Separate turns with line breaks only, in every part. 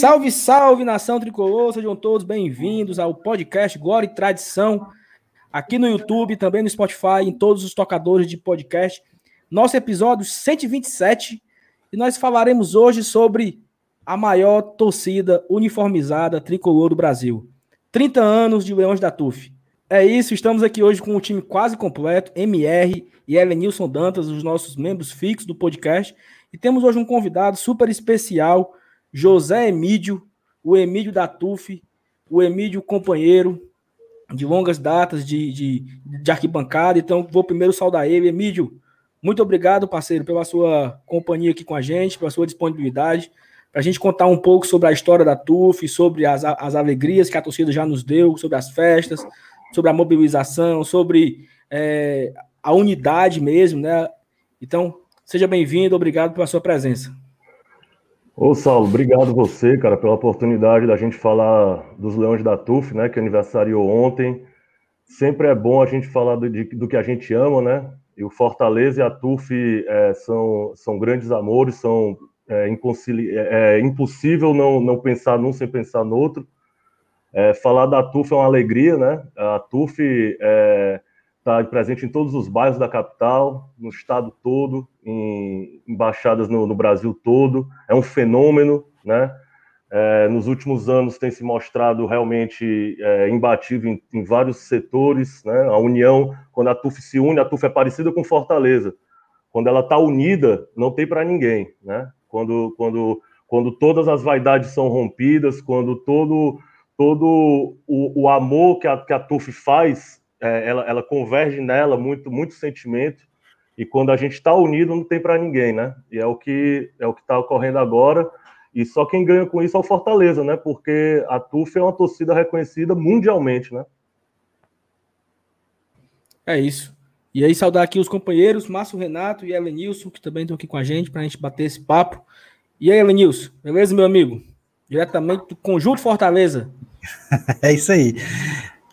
Salve, salve, nação tricolor, sejam todos bem-vindos ao podcast Glória e Tradição, aqui no YouTube, também no Spotify, em todos os tocadores de podcast. Nosso episódio 127, e nós falaremos hoje sobre a maior torcida uniformizada tricolor do Brasil. 30 anos de Leões da TUF. É isso, estamos aqui hoje com um time quase completo, MR e Elenilson Dantas, os nossos membros fixos do podcast. E temos hoje um convidado super especial, José Emídio, o Emídio da TUF, o Emídio companheiro de longas datas de, de, de arquibancada. Então, vou primeiro saudar ele. Emídio, muito obrigado, parceiro, pela sua companhia aqui com a gente, pela sua disponibilidade, para a gente contar um pouco sobre a história da TUF, sobre as, as alegrias que a torcida já nos deu, sobre as festas, sobre a mobilização, sobre é, a unidade mesmo, né? Então, seja bem-vindo, obrigado pela sua presença.
Ô, Saulo, obrigado você, cara, pela oportunidade da gente falar dos Leões da TUF, né, que aniversariou ontem. Sempre é bom a gente falar do, de, do que a gente ama, né? E o Fortaleza e a TUF é, são, são grandes amores, são é, é, é, impossível não, não pensar num sem pensar no outro. É, falar da TUF é uma alegria, né? A TUF é, está presente em todos os bairros da capital, no estado todo, em embaixadas no, no Brasil todo. É um fenômeno, né? É, nos últimos anos tem se mostrado realmente é, imbatível em, em, vários setores. Né? A união, quando a TUF se une, a TUF é parecida com Fortaleza. Quando ela está unida, não tem para ninguém. Né? Quando, quando, quando todas as vaidades são rompidas, quando todo, todo o, o amor que a, que a TUF faz é, ela, ela converge nela muito, muito sentimento. E quando a gente está unido, não tem para ninguém, né? E é o que é o que está ocorrendo agora. E só quem ganha com isso é o Fortaleza, né? Porque a TUF é uma torcida reconhecida mundialmente, né?
É isso. E aí, saudar aqui os companheiros, Márcio Renato e Elenilson, que também estão aqui com a gente, para a gente bater esse papo. E aí, Elenilson, beleza, meu amigo? Diretamente do Conjunto Fortaleza.
é isso aí.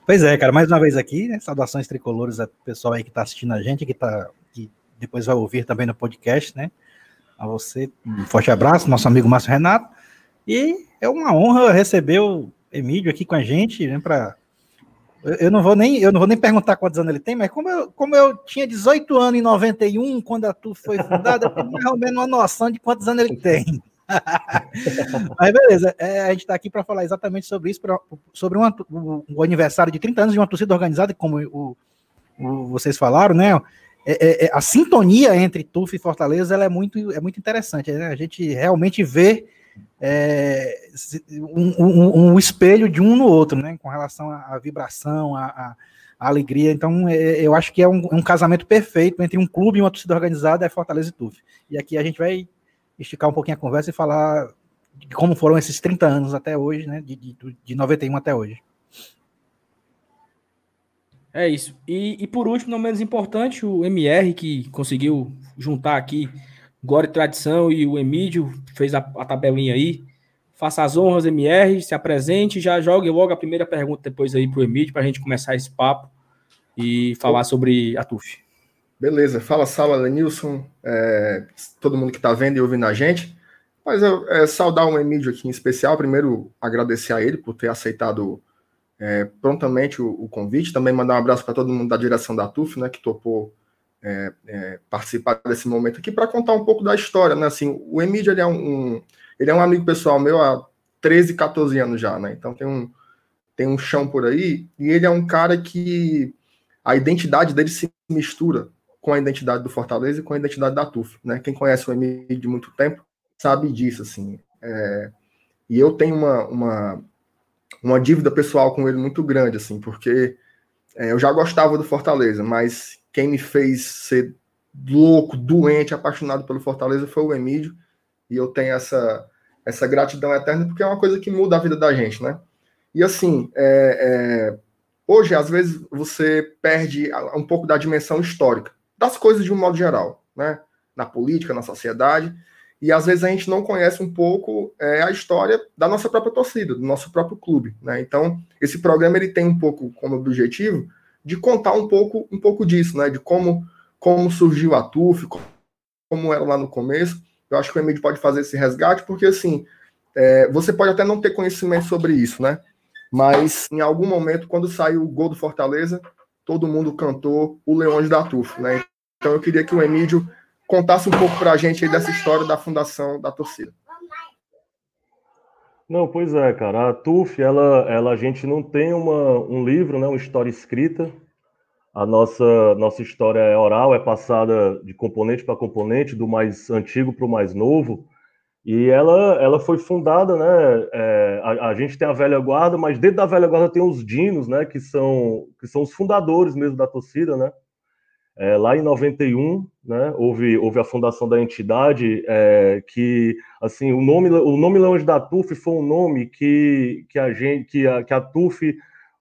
Pois é, cara, mais uma vez aqui, né? Saudações tricolores a pessoal aí que está assistindo a gente, que, tá, que depois vai ouvir também no podcast, né? A você, um forte abraço, nosso amigo Márcio Renato. E é uma honra receber o Emílio aqui com a gente, né? Pra, eu não vou nem eu não vou nem perguntar quantos anos ele tem, mas como eu, como eu tinha 18 anos em 91, quando a TU foi fundada, eu tenho mais ou menos uma noção de quantos anos ele tem. Mas beleza, é, a gente está aqui para falar exatamente sobre isso, pra, sobre uma, o, o, aniversário de 30 anos de uma torcida organizada, como o, o vocês falaram, né? É, é, é, a sintonia entre TUF e Fortaleza ela é, muito, é muito interessante, né? A gente realmente vê é, um, um, um, espelho de um no outro, né? Com relação à vibração, à, alegria. Então, é, eu acho que é um, um, casamento perfeito entre um clube e uma torcida organizada, é Fortaleza e TUF. E aqui a gente vai esticar um pouquinho a conversa e falar de como foram esses 30 anos até hoje, né? De, de, de 91 até hoje.
É isso. E, e, por último, não menos importante, o MR, que conseguiu juntar aqui Glória e Tradição e o Emílio, fez a, a tabelinha aí. Faça as honras, MR, se apresente, já jogue logo a primeira pergunta depois aí para o Emílio, para a gente começar esse papo e falar sobre a TUF.
Beleza, fala Sala Lenilson, é, todo mundo que está vendo e ouvindo a gente. Mas eu é, saudar um Emílio aqui em especial. Primeiro, agradecer a ele por ter aceitado é, prontamente o, o, convite. Também mandar um abraço para todo mundo da direção da TUF, né, que topou é, é, participar desse momento aqui para contar um pouco da história. Né? Assim, o Emílio ele é um, um, ele é um amigo pessoal meu há 13, 14 anos já, né? Então tem um, tem um chão por aí. E ele é um cara que a identidade dele se mistura com a identidade do Fortaleza e com a identidade da TUF, né? Quem conhece o Emílio de muito tempo sabe disso, assim. É, e eu tenho uma, uma, uma dívida pessoal com ele muito grande, assim, porque é, eu já gostava do Fortaleza, mas quem me fez ser louco, doente, apaixonado pelo Fortaleza foi o Emílio, e eu tenho essa, essa gratidão eterna, porque é uma coisa que muda a vida da gente, né? E assim, é, é, hoje, às vezes, você perde um pouco da dimensão histórica das coisas de um modo geral, né? Na política, na sociedade. E às vezes a gente não conhece um pouco é, a história da nossa própria torcida, do nosso próprio clube, né? Então, esse programa ele tem um pouco como objetivo de contar um pouco, um pouco disso, né? De como, como surgiu a TUF, como era lá no começo. Eu acho que o Emílio pode fazer esse resgate, porque assim, é, você pode até não ter conhecimento sobre isso, né? Mas em algum momento, quando saiu o gol do Fortaleza, todo mundo cantou o Leões da TUF, né? Então eu queria que o Emílio contasse um pouco para a gente aí dessa história da fundação da torcida.
Não, pois é, cara. A TUF, ela, ela, a gente não tem uma, um livro, né, uma história escrita. A nossa, nossa história é oral, é passada de componente para componente, do mais antigo para o mais novo. E ela, ela foi fundada, né? É, a, a, gente tem a velha guarda, mas dentro da velha guarda tem os dinos, né? Que são, que são os fundadores mesmo da torcida, né? É, lá em 91, né, houve, houve a fundação da entidade, é, que assim o nome o nome Leões da TUF foi um nome que, que a gente que a, que a TUF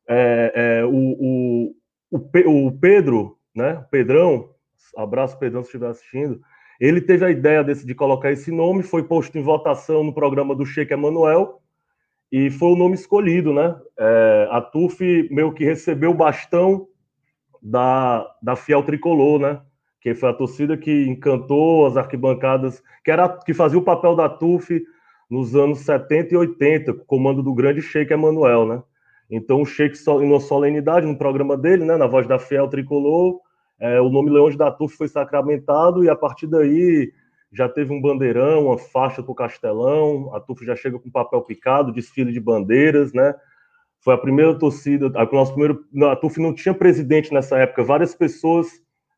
é, é o, o, o, Pedro, né, Pedrão, abraço Pedrão se estiver assistindo, ele teve a ideia desse, de colocar esse nome, foi posto em votação no programa do Sheik Emanuel e foi o nome escolhido, né? É, a TUF meio que recebeu o bastão da, da Fiel Tricolor, né? Que foi a torcida que encantou as arquibancadas, que era que fazia o papel da TUF nos anos 70 e 80, com o comando do grande Sheik Emanuel, né? Então o Sheik, em uma solenidade, no programa dele, né, na voz da Fiel Tricolor, é, o nome Leões da TUF foi sacramentado e a partir daí já teve um bandeirão, uma faixa para o Castelão, a TUF já chega com papel picado, desfile de bandeiras, né? Foi a primeira torcida, a, nosso primeiro, a TUF não tinha presidente nessa época, várias pessoas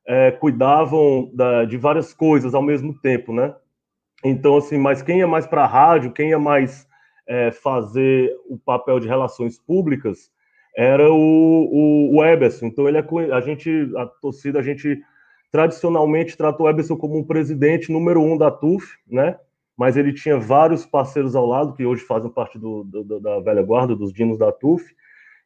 é, cuidavam da, de várias coisas ao mesmo tempo, né? Então, assim, mas quem ia mais para a rádio, quem ia mais é, fazer o papel de relações públicas era o, o, o Eberson. Então, ele é, a gente, a torcida, a gente tradicionalmente tratou o Eberson como um presidente número um da TUF, né? mas ele tinha vários parceiros ao lado, que hoje fazem parte do, do, da velha guarda, dos dinos da TUF.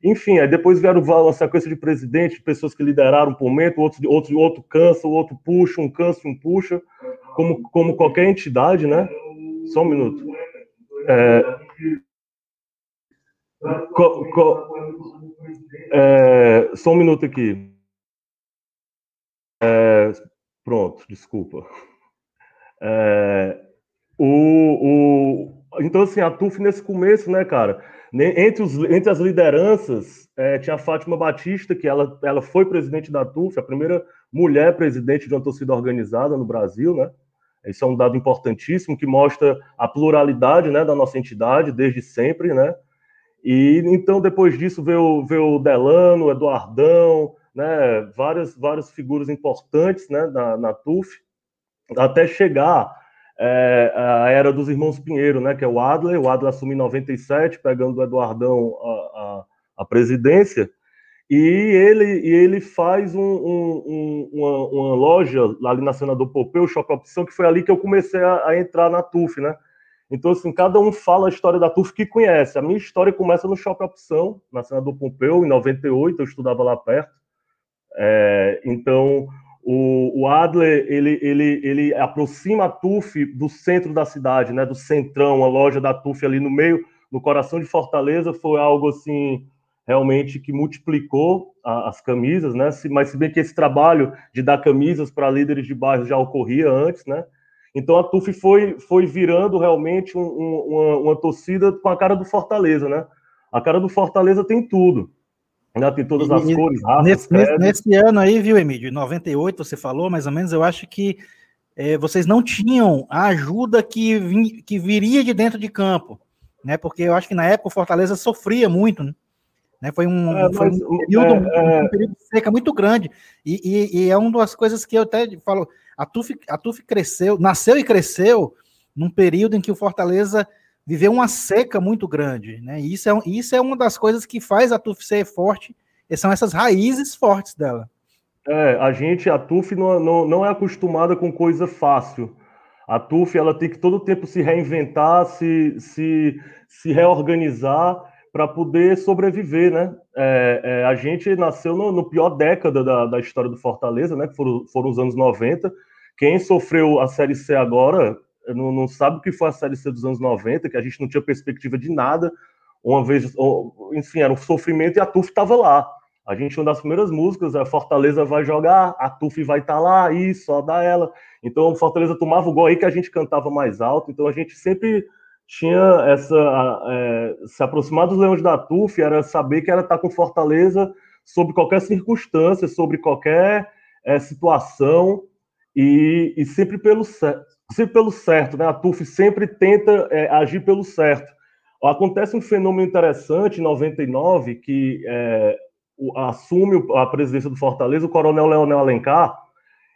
Enfim, aí depois vieram uma sequência de presidentes, pessoas que lideraram um momento, outro, outro, outro cansa, o outro puxa, um cansa, um puxa, como, como qualquer entidade, né? Só um minuto. É, co, co, é, só um minuto aqui. É, pronto, desculpa. É, o, o, então, assim, a TUF nesse começo, né, cara, entre, os, entre as lideranças, é, tinha a Fátima Batista, que ela, ela foi presidente da TUF, a primeira mulher presidente de uma torcida organizada no Brasil, né? Isso é um dado importantíssimo que mostra a pluralidade né, da nossa entidade desde sempre, né? E então, depois disso, veio, veio o Delano, o Eduardão, né, várias, várias figuras importantes né, na, na TUF, até chegar é, a era dos irmãos Pinheiro, né, que é o Adler. O Adler assumiu em 97, pegando o Eduardão a, a, a presidência. E ele, e ele faz um, um, uma, uma, loja ali na Senador Pompeu, Shopping Opção, que foi ali que eu comecei a, a, entrar na TUF, né? Então, assim, cada um fala a história da TUF que conhece. A minha história começa no Shopping Opção, na Senador Pompeu, em 98, eu estudava lá perto. É, então, o, o, Adler ele, ele, ele aproxima a TUF do centro da cidade, né, do centrão, a loja da TUF ali no meio, no coração de Fortaleza, foi algo assim realmente que multiplicou a, as camisas, né? Se, mas se bem que esse trabalho de dar camisas para líderes de bairro já ocorria antes, né? Então a TUF foi, foi virando realmente um, um, uma, uma torcida com a cara do Fortaleza, né? A cara do Fortaleza tem tudo. Ainda tem todas as e, cores, raças,
nesse, nesse, nesse, ano aí, viu, Emílio? Em 98, você falou, mais ou menos, eu acho que é, vocês não tinham a ajuda que, vim, que viria de dentro de campo, né? Porque eu acho que na época o Fortaleza sofria muito, né? Foi um, é, foi um período, é, um período de seca muito grande. E, e, e, é uma das coisas que eu até falo, a TUF, a TUF cresceu, nasceu e cresceu num período em que o Fortaleza viveu uma seca muito grande, né? E isso é, isso é uma das coisas que faz a TUF ser forte, são essas raízes fortes dela.
É, a gente, a TUF não, não, não é acostumada com coisa fácil. A TUF ela tem que todo tempo se reinventar, se, se, se reorganizar para poder sobreviver, né? É, é, a gente nasceu no, no pior década da, da, história do Fortaleza, né? Que foram, foram os anos 90. Quem sofreu a Série C agora não, não, sabe o que foi a Série C dos anos 90, que a gente não tinha perspectiva de nada. Uma vez, enfim, era um sofrimento e a TUF estava lá. A gente, uma das primeiras músicas, a Fortaleza vai jogar, a TUF vai estar tá lá, isso, só dá ela. Então, Fortaleza tomava o gol aí que a gente cantava mais alto. Então, a gente sempre tinha essa. É, se aproximar dos Leões da TUF era saber que era estar com Fortaleza sobre qualquer circunstância, sobre qualquer é, situação e, e, sempre pelo. Sempre pelo certo, né? A TUF sempre tenta é, agir pelo certo. Acontece um fenômeno interessante em 99 que é, assume a presidência do Fortaleza o Coronel Leonel Alencar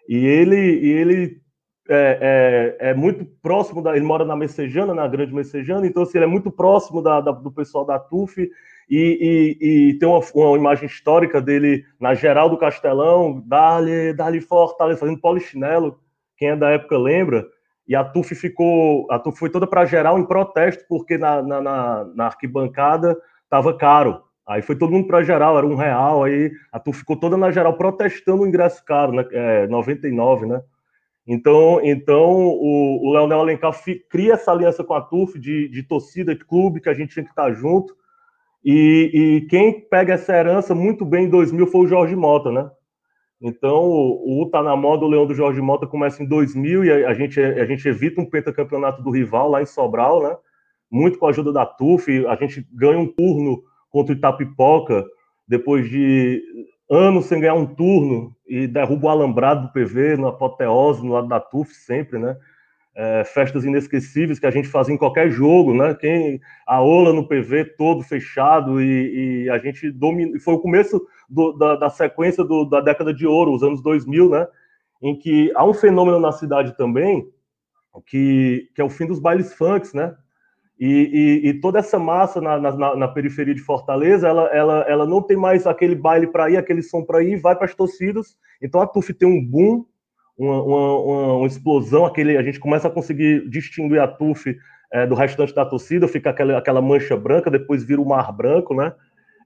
e ele, e ele é, é, é, muito próximo da. Ele mora na Messejana, na Grande Messejana, então assim, ele é muito próximo da, da, do pessoal da TUF e, e, e tem uma, uma, imagem histórica dele na geral do Castelão, dali, dali Fortaleza, fazendo polichinelo, quem é da época lembra. E a TUF ficou. A TUF foi toda para geral em protesto, porque na, na, na, na arquibancada estava caro. Aí foi todo mundo para geral, era um real. Aí a TUF ficou toda na geral protestando o ingresso caro, né? É, 99, né? Então, então o, o Leonel Alencar cria essa aliança com a TUF de, de torcida, de clube, que a gente tinha que estar junto. E, e, quem pega essa herança muito bem em 2000 foi o Jorge Mota, né? Então, o, o Tá na Moda, o Leão do Jorge Mota começa em 2000 e a, a, gente, a gente evita um pentacampeonato do rival lá em Sobral, né? Muito com a ajuda da TUF, a gente ganha um turno contra o Itapipoca, depois de anos sem ganhar um turno e derruba o alambrado do PV no apoteose, no lado da TUF sempre, né? É, festas inesquecíveis que a gente fazia em qualquer jogo, né? Quem a Ola no PV todo fechado e, e a gente dominou. Foi o começo do, da, da, sequência do, da década de ouro, os anos 2000, né? Em que há um fenômeno na cidade também que, que é o fim dos bailes funks, né? E, e, e, toda essa massa na, na, na, periferia de Fortaleza, ela, ela, ela não tem mais aquele baile para ir, aquele som para ir, vai para as torcidas. Então a TUF tem um boom, uma, uma, uma, explosão, aquele, a gente começa a conseguir distinguir a TUF é, do restante da torcida, fica aquela, aquela mancha branca, depois vira o mar branco, né?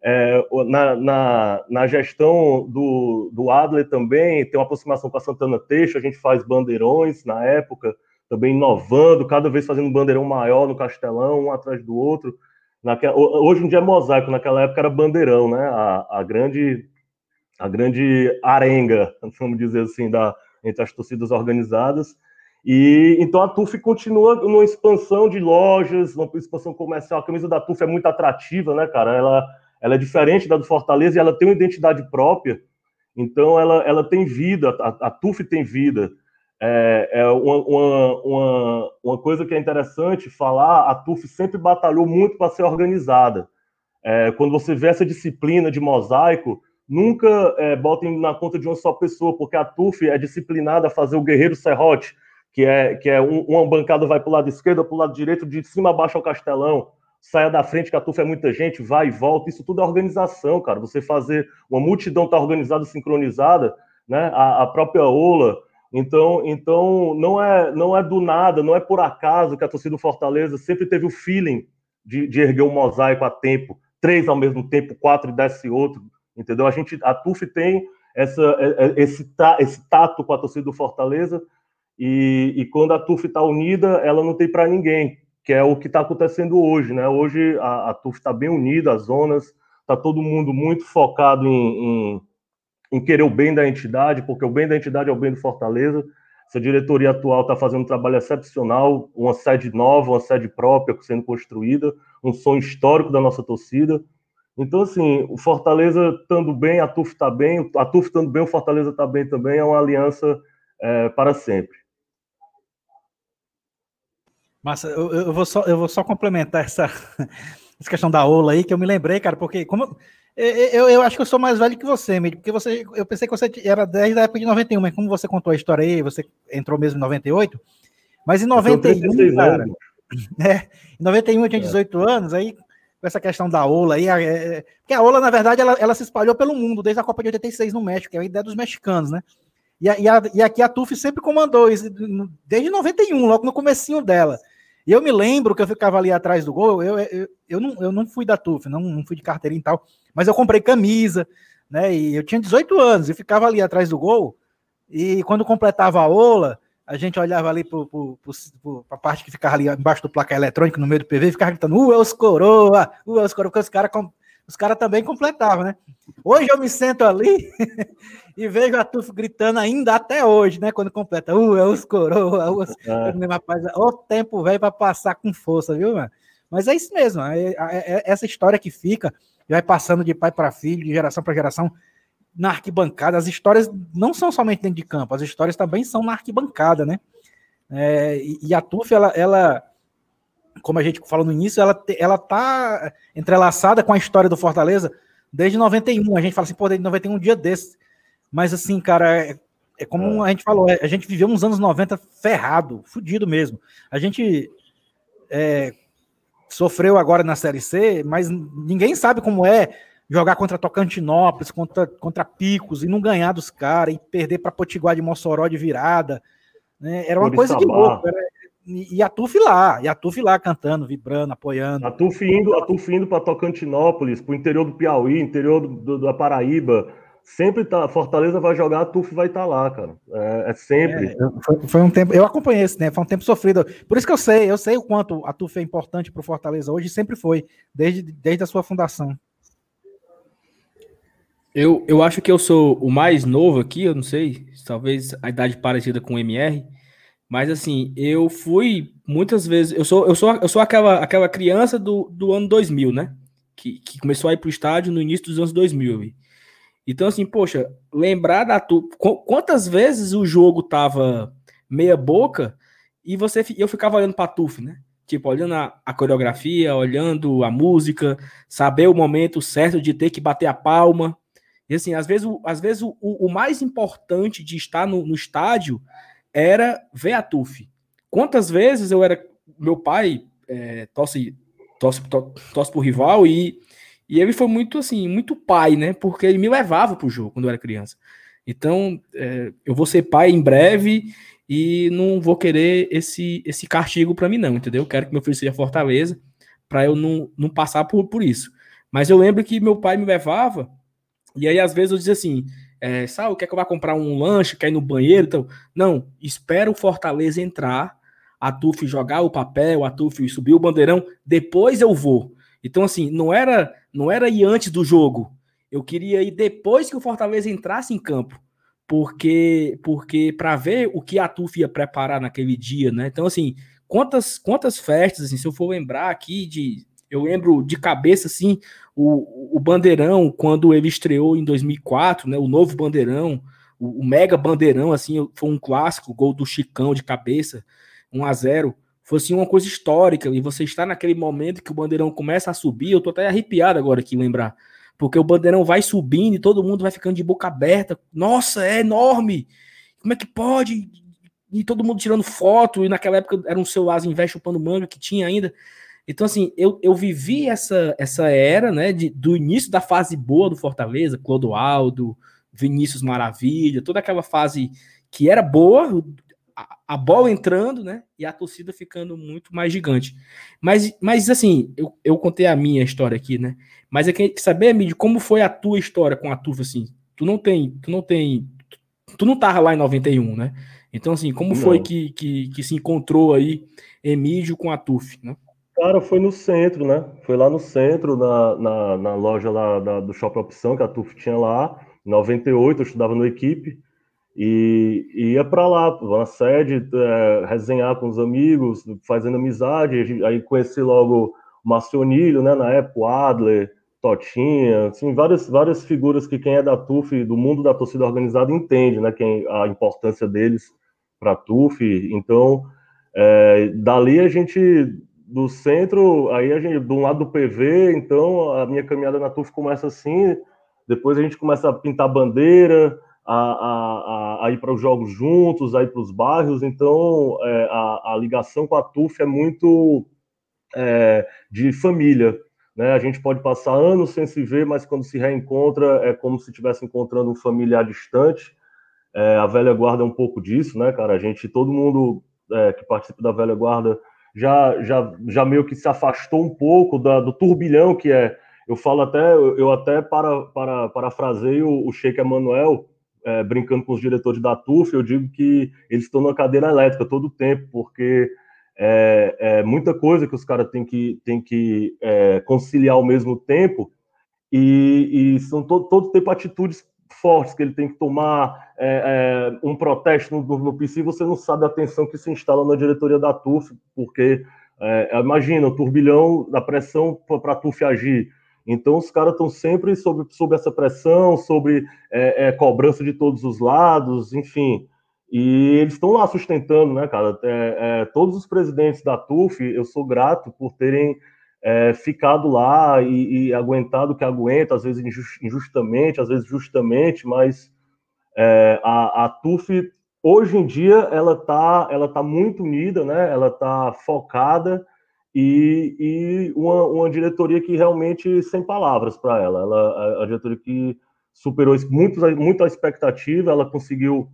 É, na, na, na, gestão do, do Adler também, tem uma aproximação com a Santana Teixeira, a gente faz bandeirões na época, também inovando, cada vez fazendo um bandeirão maior no Castelão, um atrás do outro. Naquela, hoje em dia é mosaico, naquela época era bandeirão, né? A, a grande a grande arenga, vamos dizer assim, da, entre as torcidas organizadas. E então a TUF continua numa expansão de lojas, uma expansão comercial. A camisa da TUF é muito atrativa, né, cara? Ela, ela é diferente da do Fortaleza e ela tem uma identidade própria. Então ela, ela tem vida, a, a TUF tem vida. É, é uma, uma, uma, uma, coisa que é interessante falar, a TUF sempre batalhou muito para ser organizada. É, quando você vê essa disciplina de mosaico, nunca é, botem na conta de uma só pessoa, porque a TUF é disciplinada a fazer o guerreiro serrote, que é, que é um, uma bancada vai para o lado esquerdo, para o lado direito, de cima baixo ao castelão, saia da frente, que a TUF é muita gente, vai e volta, isso tudo é organização, cara. Você fazer uma multidão estar tá organizada, sincronizada, né? A, a própria Ola, então, então não é não é do nada, não é por acaso que a torcida do Fortaleza sempre teve o feeling de, de erguer um mosaico a tempo, três ao mesmo tempo, quatro e desce outro, entendeu? A gente, a TUF tem essa, é, é, esse, esse tato com a torcida do Fortaleza e, e quando a TUF está unida, ela não tem para ninguém, que é o que está acontecendo hoje, né? Hoje a, a TUF está bem unida, as zonas, está todo mundo muito focado em, em em querer o bem da entidade, porque o bem da entidade é o bem do Fortaleza. Essa diretoria atual está fazendo um trabalho excepcional, uma sede nova, uma sede própria sendo construída, um som histórico da nossa torcida. Então, assim, o Fortaleza estando bem, a TUF está bem, a TUF estando bem, o Fortaleza está bem também, é uma aliança é, para sempre.
Massa, eu, eu, vou só, eu vou só complementar essa, essa questão da Ola aí, que eu me lembrei, cara, porque como eu, eu, acho que eu sou mais velho que você, Mid, porque você, eu pensei que você era desde a época de 91, mas como você contou a história aí, você entrou mesmo em 98, mas em 91, cara, é, em 91 eu tinha 18 é. anos, aí com essa questão da Ola aí, é, é, porque a Ola, na verdade, ela, ela se espalhou pelo mundo, desde a Copa de 86 no México, que é a ideia dos mexicanos, né? E, a, e, a, e aqui a TUF sempre comandou isso, desde 91, logo no comecinho dela. E eu me lembro que eu ficava ali atrás do gol, eu, eu, eu, não, eu não fui da TUF, não, não fui de carteirinha e tal, mas eu comprei camisa, né? E eu tinha 18 anos e ficava ali atrás do gol. E quando completava a ola, a gente olhava ali para a parte que ficava ali embaixo do placar eletrônico, no meio do PV, e ficava gritando, uh, é os coroa, uh, é os coroa, porque os caras os caras também completavam, né? Hoje eu me sento ali e vejo a Tuf gritando ainda até hoje, né? Quando completa, uh, é os coroa, os... É. Rapaz, o tempo velho para passar com força, viu, mano? Mas é isso mesmo, é, é, é essa história que fica, vai passando de pai para filho, de geração para geração, na arquibancada. As histórias não são somente dentro de campo, as histórias também são na arquibancada, né? É, e a TUF, ela, ela, como a gente falou no início, ela, ela tá entrelaçada com a história do Fortaleza desde 91. A gente fala assim, pô, desde 91 um dia desse. Mas assim, cara, é, é como é. a gente falou, é, a gente viveu uns anos 90 ferrado, fudido mesmo. A gente é, sofreu agora na Série C, mas ninguém sabe como é jogar contra Tocantinópolis, contra, contra Picos, e não ganhar dos caras, e perder para Potiguar de Mossoró de virada. Né? Era uma coisa de louco. Era, e a Tuf lá, e a Tuf lá cantando, vibrando, apoiando.
A Tuf indo, a Tuf indo para Tocantinópolis, para o interior do Piauí, interior do, do, da Paraíba. Sempre tá, Fortaleza vai jogar, a Tuf vai estar tá lá, cara. É, é sempre. É,
foi, foi, um tempo, eu acompanhei esse, né? Foi um tempo sofrido. Por isso que eu sei, eu sei o quanto a Tuf é importante para o Fortaleza hoje, sempre foi, desde, desde a sua fundação.
Eu, eu acho que eu sou o mais novo aqui, eu não sei, talvez a idade parecida com o MR, mas assim, eu fui muitas vezes, eu sou eu sou, eu sou aquela, aquela criança do, do ano 2000, né? Que, que começou a ir pro estádio no início dos anos 2000. Então assim, poxa, lembrar da tu, quantas vezes o jogo tava meia boca e você eu ficava olhando para Tuf, né? Tipo, olhando a, a, coreografia, olhando a música, saber o momento certo de ter que bater a palma. E assim, às vezes, o, às vezes o, o mais importante de estar no, no estádio era ver a TUF. Quantas vezes eu era. Meu pai é, tosse, tosse, tosse pro rival e, e ele foi muito assim, muito pai, né? Porque ele me levava pro jogo quando eu era criança. Então, é, eu vou ser pai em breve e não vou querer esse, esse castigo para mim, não, entendeu? Eu quero que meu filho seja Fortaleza para eu não, não passar por, por isso. Mas eu lembro que meu pai me levava e aí, às vezes, eu dizia assim: é, sabe, quer que eu vá comprar um lanche, quer ir no banheiro? Então, não, espera o Fortaleza entrar, a Tuf jogar o papel, a Tuf subir o bandeirão, depois eu vou. Então, assim, não era, não era ir antes do jogo. Eu queria ir depois que o Fortaleza entrasse em campo. Porque, porque para ver o que a Tuf ia preparar naquele dia, né? Então, assim, quantas, quantas festas, assim, se eu for lembrar aqui de eu lembro de cabeça, assim, o, o Bandeirão, quando ele estreou em 2004, né, o novo Bandeirão, o, o mega Bandeirão, assim, foi um clássico, gol do Chicão de cabeça, 1 a 0 foi assim uma coisa histórica, e você está naquele momento que o Bandeirão começa a subir, eu tô até arrepiado agora aqui lembrar, porque o Bandeirão vai subindo e todo mundo vai ficando de boca aberta, nossa, é enorme, como é que pode? E todo mundo tirando foto, e naquela época era um celular velho chupando manga que tinha ainda, então, assim, eu, eu vivi essa, essa era, né, de, do início da fase boa do Fortaleza, Clodoaldo, Vinícius Maravilha, toda aquela fase que era boa, a, a, bola entrando, né, e a torcida ficando muito mais gigante. Mas, mas assim, eu, eu contei a minha história aqui, né, mas eu queria saber, Mídio, como foi a tua história com a Tufa, assim, tu não tem, tu não tem, tu não tava lá em 91, né, então, assim, como não. foi que, que, que se encontrou aí Emílio com a TUF, né?
Cara, foi no centro, né? Foi lá no centro, na, na, na loja lá da, do Shopping Opção, que a TUF tinha lá. Em 98, eu estudava no equipe. E, e ia para lá, na sede, é, resenhar com os amigos, fazendo amizade. Aí conheci logo o Marcionilho, né? Na época, o Adler, Totinha, assim, várias, várias figuras que quem é da TUF, do mundo da torcida organizada, entende, né? Quem, a importância deles para a TUF. Então, é, dali a gente do centro, aí a gente, do lado do PV, então a minha caminhada na TUF começa assim, depois a gente começa a pintar bandeira, a, a, a ir para os jogos juntos, a ir para os bairros, então é, a, a, ligação com a TUF é muito é, de família, né? A gente pode passar anos sem se ver, mas quando se reencontra é como se estivesse encontrando um familiar distante. É, a velha guarda é um pouco disso, né, cara? A gente, todo mundo é, que participa da velha guarda já, já, já meio que se afastou um pouco da, do turbilhão que é. Eu falo até, eu até para, para, parafraseio o Sheik Emanuel, é, brincando com os diretores da TUF, eu digo que eles estão na cadeira elétrica todo o tempo, porque é, é muita coisa que os caras têm que, têm que é, conciliar ao mesmo tempo, e, e são todo, todo de atitudes fortes que ele tem que tomar, é, é, um protesto no, no, PC, você não sabe a tensão que se instala na diretoria da TUF, porque é, imagina o turbilhão da pressão para a TUF agir. Então os caras estão sempre sob, sob essa pressão, sobre é, é, cobrança de todos os lados, enfim. E eles estão lá sustentando, né, cara? É, todos os presidentes da TUF, eu sou grato por terem é, ficado lá e, e, aguentado que aguenta, às vezes injustamente, às vezes justamente, mas é, a, a TUF hoje em dia ela está ela tá muito unida, né? Ela está focada e, e uma, uma, diretoria que realmente sem palavras para ela. Ela a, a, diretoria que superou muito, muito a expectativa, ela conseguiu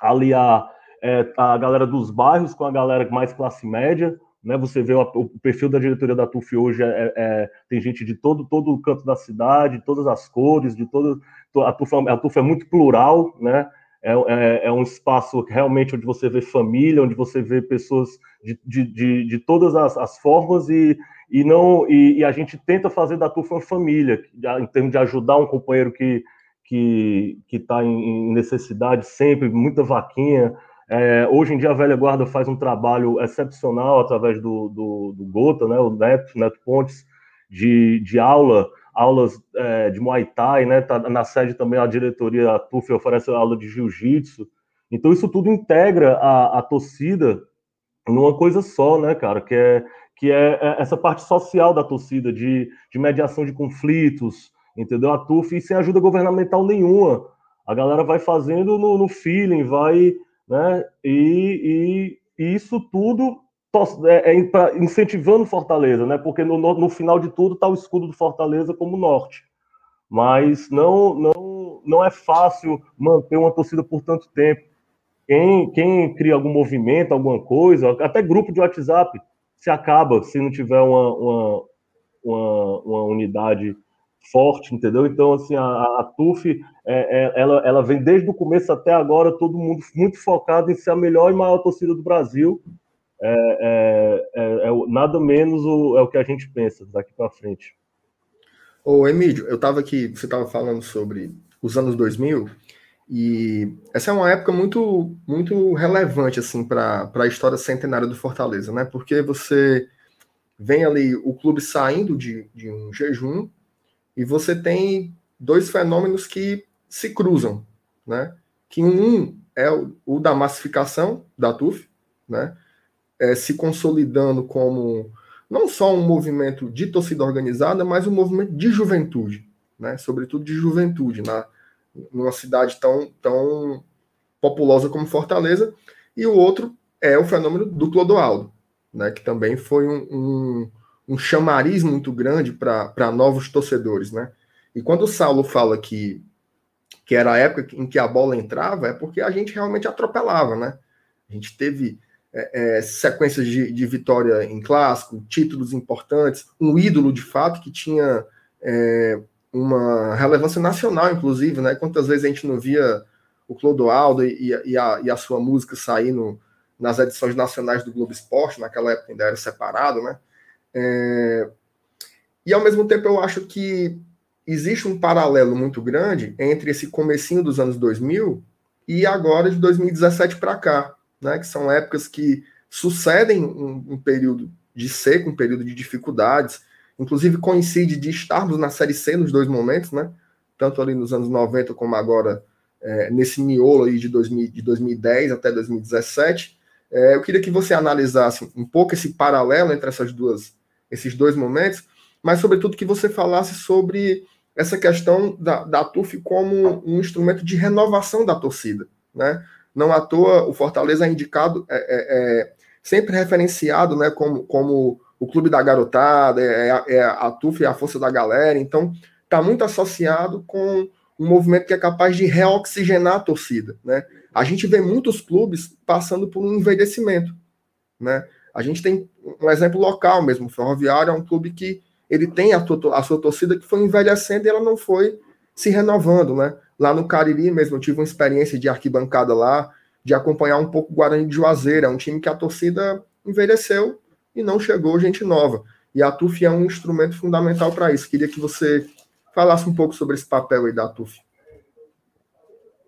aliar é, a galera dos bairros com a galera mais classe média. Né, você vê o, perfil da diretoria da TUF hoje é, é, é, tem gente de todo todo o canto da cidade, todas as cores, de todo a TUF, é, a TUF é muito plural, né? É, é, é, um espaço realmente onde você vê família, onde você vê pessoas de, de, de, de todas as, as, formas e, e não e, e, a gente tenta fazer da TUF uma família, em termos de ajudar um companheiro que que está em, necessidade sempre, muita vaquinha. É, hoje em dia a velha guarda faz um trabalho excepcional através do, do, do Gota, né, o Neto, Neto Pontes, de, de aula aulas é, de Muay Thai, né? Tá na sede também a diretoria a TUF oferece aula de Jiu-Jitsu. Então isso tudo integra a, a torcida numa coisa só, né, cara? Que é que é, é essa parte social da torcida de, de mediação de conflitos, entendeu? A TUF sem ajuda governamental nenhuma. A galera vai fazendo no, no feeling, vai, né? E, e, isso tudo é, é incentivando Fortaleza, né? Porque no, no, no final de tudo está o escudo do Fortaleza como norte. Mas não, não, não é fácil manter uma torcida por tanto tempo. Quem, quem cria algum movimento, alguma coisa, até grupo de WhatsApp, se acaba se não tiver uma, uma, uma, uma unidade forte, entendeu? então assim a, a TUF é, é, ela, ela vem desde o começo até agora todo mundo muito focado em ser a melhor e maior torcida do Brasil é, é, é, é nada menos o, é o que a gente pensa daqui para frente.
Ô, Emílio, eu estava aqui, você estava falando sobre os anos 2000, e essa é uma época muito, muito relevante assim para a história centenária do Fortaleza, né? Porque você vem ali o clube saindo de, de um jejum e você tem dois fenômenos que se cruzam, né? Que um é o, o da massificação da TUF, né? é, se consolidando como não só um movimento de torcida organizada, mas um movimento de juventude, né? sobretudo de juventude, na, numa cidade tão, tão populosa como Fortaleza. E o outro é o fenômeno do Clodoaldo, né? que também foi um, um, um chamariz muito grande para novos torcedores. Né? E quando o Saulo fala que, que era a época em que a bola entrava, é porque a gente realmente atropelava. Né? A gente teve é, é, sequências de, de, vitória em clássico, títulos importantes, um ídolo de fato que tinha é, uma relevância nacional, inclusive, né? Quantas vezes a gente não via o Clodoaldo e, e, a, e a, sua música saindo nas edições nacionais do Globo Esporte, naquela época ainda era separado, né? É, e ao mesmo tempo eu acho que existe um paralelo muito grande entre esse comecinho dos anos 2000 e agora de 2017 para cá né, que são épocas que sucedem um, um, período de seco, um período de dificuldades, inclusive coincide de estarmos na Série C nos dois momentos, né, tanto ali nos anos 90 como agora é, nesse miolo aí de, 2000, de 2010 até 2017. É, eu queria que você analisasse um pouco esse paralelo entre essas duas, esses dois momentos, mas sobretudo que você falasse sobre essa questão da, da TUF como um instrumento de renovação da torcida, né? Não à toa, o Fortaleza é indicado, é, é, é sempre referenciado né, como, como o clube da garotada, é, é, é a TUF e a força da galera. Então, está muito associado com um movimento que é capaz de reoxigenar a torcida. Né? A gente vê muitos clubes passando por um envelhecimento. Né? A gente tem um exemplo local mesmo. O Ferroviário é um clube que ele tem a, a sua torcida que foi envelhecendo e ela não foi se renovando. Né? Lá no Cariri mesmo, eu tive uma experiência de arquibancada lá, de acompanhar um pouco o Guarani de Juazeiro. É um time que a torcida envelheceu e não chegou gente nova. E a TUF é um instrumento fundamental para isso. Queria que você falasse um pouco sobre esse papel aí da TUF.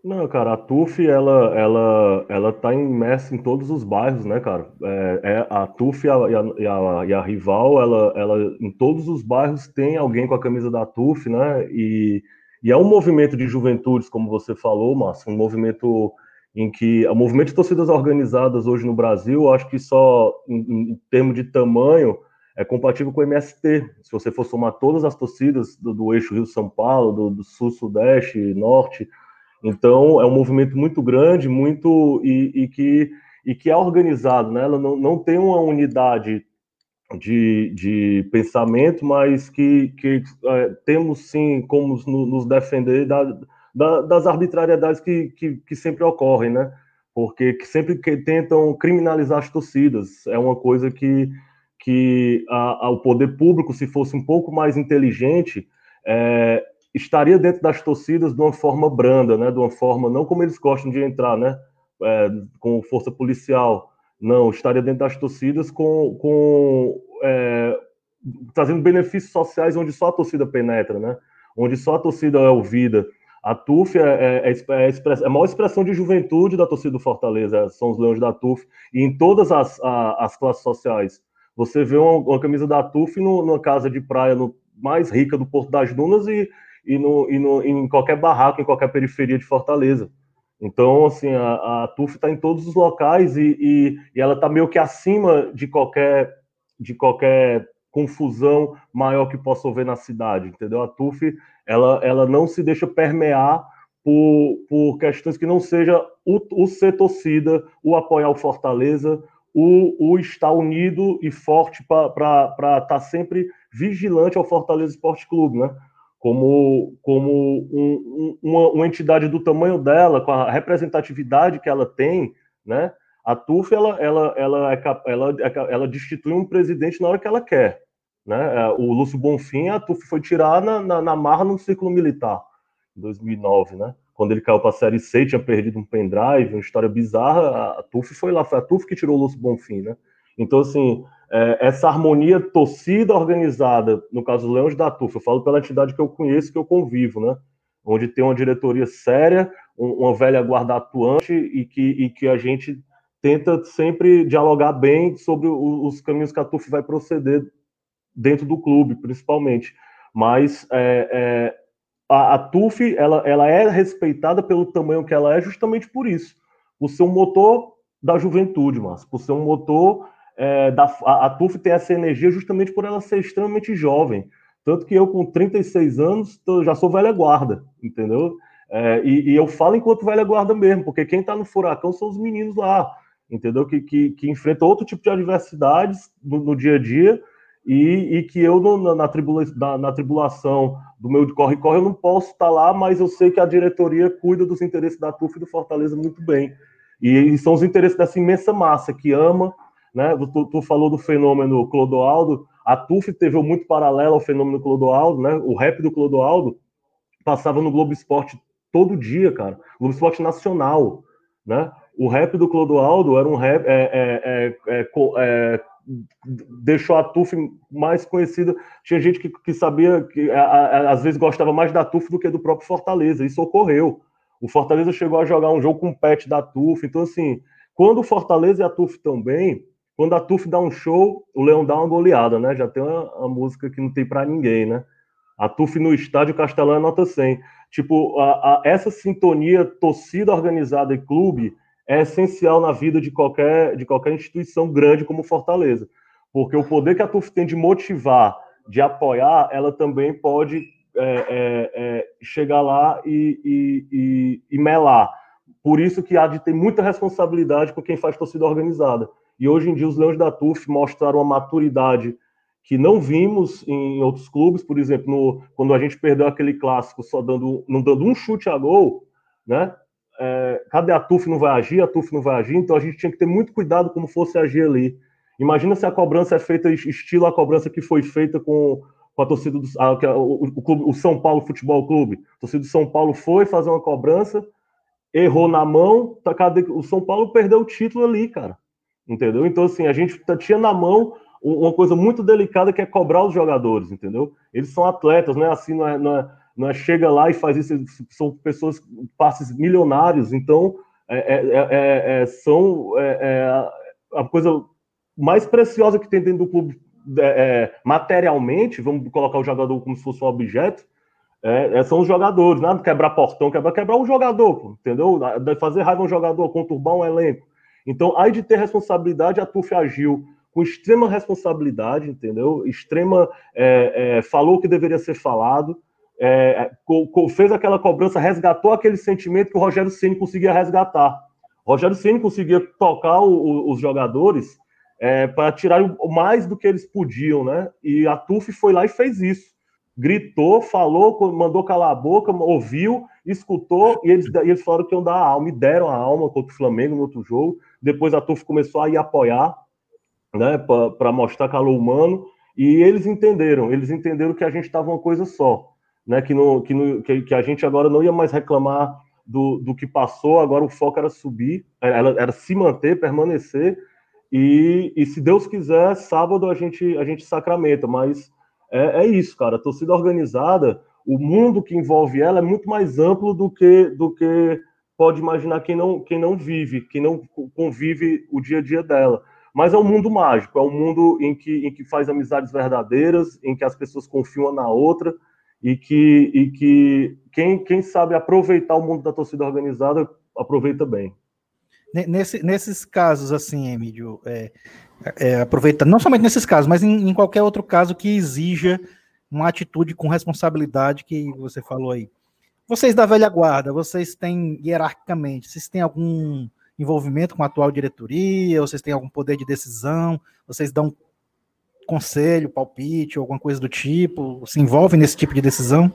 Não, cara, a TUF, ela, ela, ela tá imersa em todos os bairros, né, cara? É, é a TUF e a, e, a, e a, Rival, ela, ela, em todos os bairros tem alguém com a camisa da TUF, né? E, e é um movimento de juventudes, como você falou, Márcio, um movimento em que o movimento de torcidas organizadas hoje no Brasil, acho que só em, em termos de tamanho é compatível com o MST. Se você for somar todas as torcidas do, do eixo Rio-São Paulo, do, do Sul, Sudeste, Norte, então, é um movimento muito grande, muito e, e, que, e que é organizado, né? Ela não, não tem uma unidade de, de pensamento, mas que, que é, temos sim como nos defender da, da, das arbitrariedades que, que, que, sempre ocorrem, né? Porque que sempre que tentam criminalizar as torcidas. É uma coisa que, que a, a, o poder público, se fosse um pouco mais inteligente, é, estaria dentro das torcidas de uma forma branda, né? De uma forma não como eles gostam de entrar, né? É, com força policial, não estaria dentro das torcidas com, com é, trazendo benefícios sociais onde só a torcida penetra, né? Onde só a torcida é ouvida. A TUF é, é, é, é a maior expressão de juventude da torcida do Fortaleza, são os Leões da TUF, e em todas as, a, as classes sociais. Você vê uma, uma camisa da TUF no, numa casa de praia no, mais rica do Porto das Dunas e, e, no, e no, em qualquer barraco, em qualquer periferia de Fortaleza. Então, assim, a, a TUF está em todos os locais e, e, e ela está meio que acima de qualquer, de qualquer confusão maior que possa haver na cidade, entendeu? A TUF, ela, ela não se deixa permear por, por questões que não seja o, o ser torcida, o apoiar o Fortaleza, o, o estar unido e forte para estar tá sempre vigilante ao Fortaleza Esporte Clube, né? Como, como um, um, uma, uma, entidade do tamanho dela, com a representatividade que ela tem, né? A TUF ela, ela, ela, é, ela, é ela destitui um presidente na hora que ela quer. Né? É, o Lúcio Bonfim, a TUF foi tirar na, na, na marra no círculo militar, em 2009, né? Quando ele caiu para a Série C, tinha perdido um pendrive, uma história bizarra, a TUF foi lá, foi a TUF que tirou o Lúcio Bonfim, né? Então, assim, é, essa harmonia torcida organizada, no caso Leões da Tufa, eu falo pela entidade que eu conheço, que eu convivo, né? Onde tem uma diretoria séria, uma velha guarda atuante e que, e que a gente tenta sempre dialogar bem sobre os caminhos que a TUF vai proceder dentro do clube, principalmente. Mas é, é, a, a TUF ela, ela é respeitada pelo tamanho que ela é, justamente por isso. Por ser um motor da juventude, mas por ser um motor é, da, a, a TUF tem essa energia justamente por ela ser extremamente jovem. Tanto que eu, com 36 anos, tô, já sou velha guarda, entendeu? É, e, e, eu falo enquanto velha guarda mesmo, porque quem está no furacão são os meninos lá, entendeu? Que, que, que enfrentam outro tipo de adversidades no, no dia a dia e, e que eu, no, na, tribula, na, na, tribulação do meu corre-corre, eu não posso estar tá lá, mas eu sei que a diretoria cuida dos interesses da TUF e do Fortaleza muito bem. E, e são os interesses dessa imensa massa que ama né? Tu, tu, falou do fenômeno Clodoaldo, a TUF teve muito paralelo ao fenômeno Clodoaldo, né? O rap do Clodoaldo passava no Globo Esporte todo dia, cara. Globo Esporte Nacional, né? O rap do Clodoaldo era um rap é, é, é, é, é deixou a TUF mais conhecida. Tinha gente que, que sabia que a, a, às vezes gostava mais da TUF do que do próprio Fortaleza. Isso ocorreu. O Fortaleza chegou a jogar um jogo com o pet da TUF. Então, assim, quando o Fortaleza e a TUF bem, quando a TUF dá um show, o Leão dá uma goleada, né? Já tem uma, uma música que não tem para ninguém, né? A TUF no estádio Castelão é nota 100. Tipo, a, a, essa sintonia torcida organizada e clube é essencial na vida de qualquer, de qualquer instituição grande como Fortaleza. Porque o poder que a TUF tem de motivar, de apoiar, ela também pode é, é, é, chegar lá e, e, e, e melar. Por isso que há de ter muita responsabilidade com quem faz torcida organizada. E hoje em dia os Leões da TUF mostraram uma maturidade que não vimos em outros clubes, por exemplo, no, quando a gente perdeu aquele clássico só dando, não dando um chute a gol, né? É, cadê a TUF não vai agir, a TUF não vai agir, então a gente tinha que ter muito cuidado como fosse agir ali. Imagina se a cobrança é feita estilo a cobrança que foi feita com, com a torcida do a, o, o, clube, o São Paulo Futebol Clube. A torcida do São Paulo foi fazer uma cobrança, errou na mão, tá, cadê, o São Paulo perdeu o título ali, cara entendeu? Então, assim, a gente tinha na mão uma coisa muito delicada que é cobrar os jogadores, entendeu? Eles são atletas, não é assim, não é, não é, não é chega lá e faz isso, são pessoas, passes milionários, então é, é, é, é são a coisa mais preciosa que tem dentro do clube materialmente, vamos colocar o jogador como se fosse um objeto, é, são os jogadores, nada quebrar portão, quebrar, quebrar um jogador, entendeu? Fazer raiva um jogador, conturbar um elenco. Então, aí de ter responsabilidade, a TUF agiu com extrema responsabilidade, entendeu? Extrema. É, é, falou o que deveria ser falado, é, fez aquela cobrança, resgatou aquele sentimento que o Rogério Ceni conseguia resgatar. O Rogério Ceni conseguia tocar o, o, os jogadores é, para tirar mais do que eles podiam, né? E a TUF foi lá e fez isso. Gritou, falou, mandou calar a boca, ouviu, escutou, e eles, e eles falaram que iam dar a alma, e deram a alma contra o Flamengo no outro jogo. Depois a TUF começou a ir apoiar, né, para mostrar calor humano, e eles entenderam, eles entenderam que a gente estava uma coisa só, né, que, no, que, no, que, que, a gente agora não ia mais reclamar do, do que passou, agora o foco era subir, era, era se manter, permanecer, e, e se Deus quiser, sábado a gente, a gente sacramenta, mas é, é isso, cara, a torcida organizada, o mundo que envolve ela é muito mais amplo do que, do que pode imaginar quem não, quem não vive, quem não convive o dia a dia dela. Mas é um mundo mágico, é um mundo em que, em que faz amizades verdadeiras, em que as pessoas confiam na outra e que, e que quem, quem sabe aproveitar o mundo da torcida organizada aproveita bem.
Nesse, nesses casos, assim, Emílio, é, é, não somente nesses casos, mas em, em, qualquer outro caso que exija uma atitude com responsabilidade que você falou aí. Vocês da velha guarda, vocês têm hierarquicamente, vocês têm algum envolvimento com a atual diretoria? Vocês têm algum poder de decisão? Vocês dão conselho, palpite, alguma coisa do tipo? Se envolvem nesse tipo de decisão?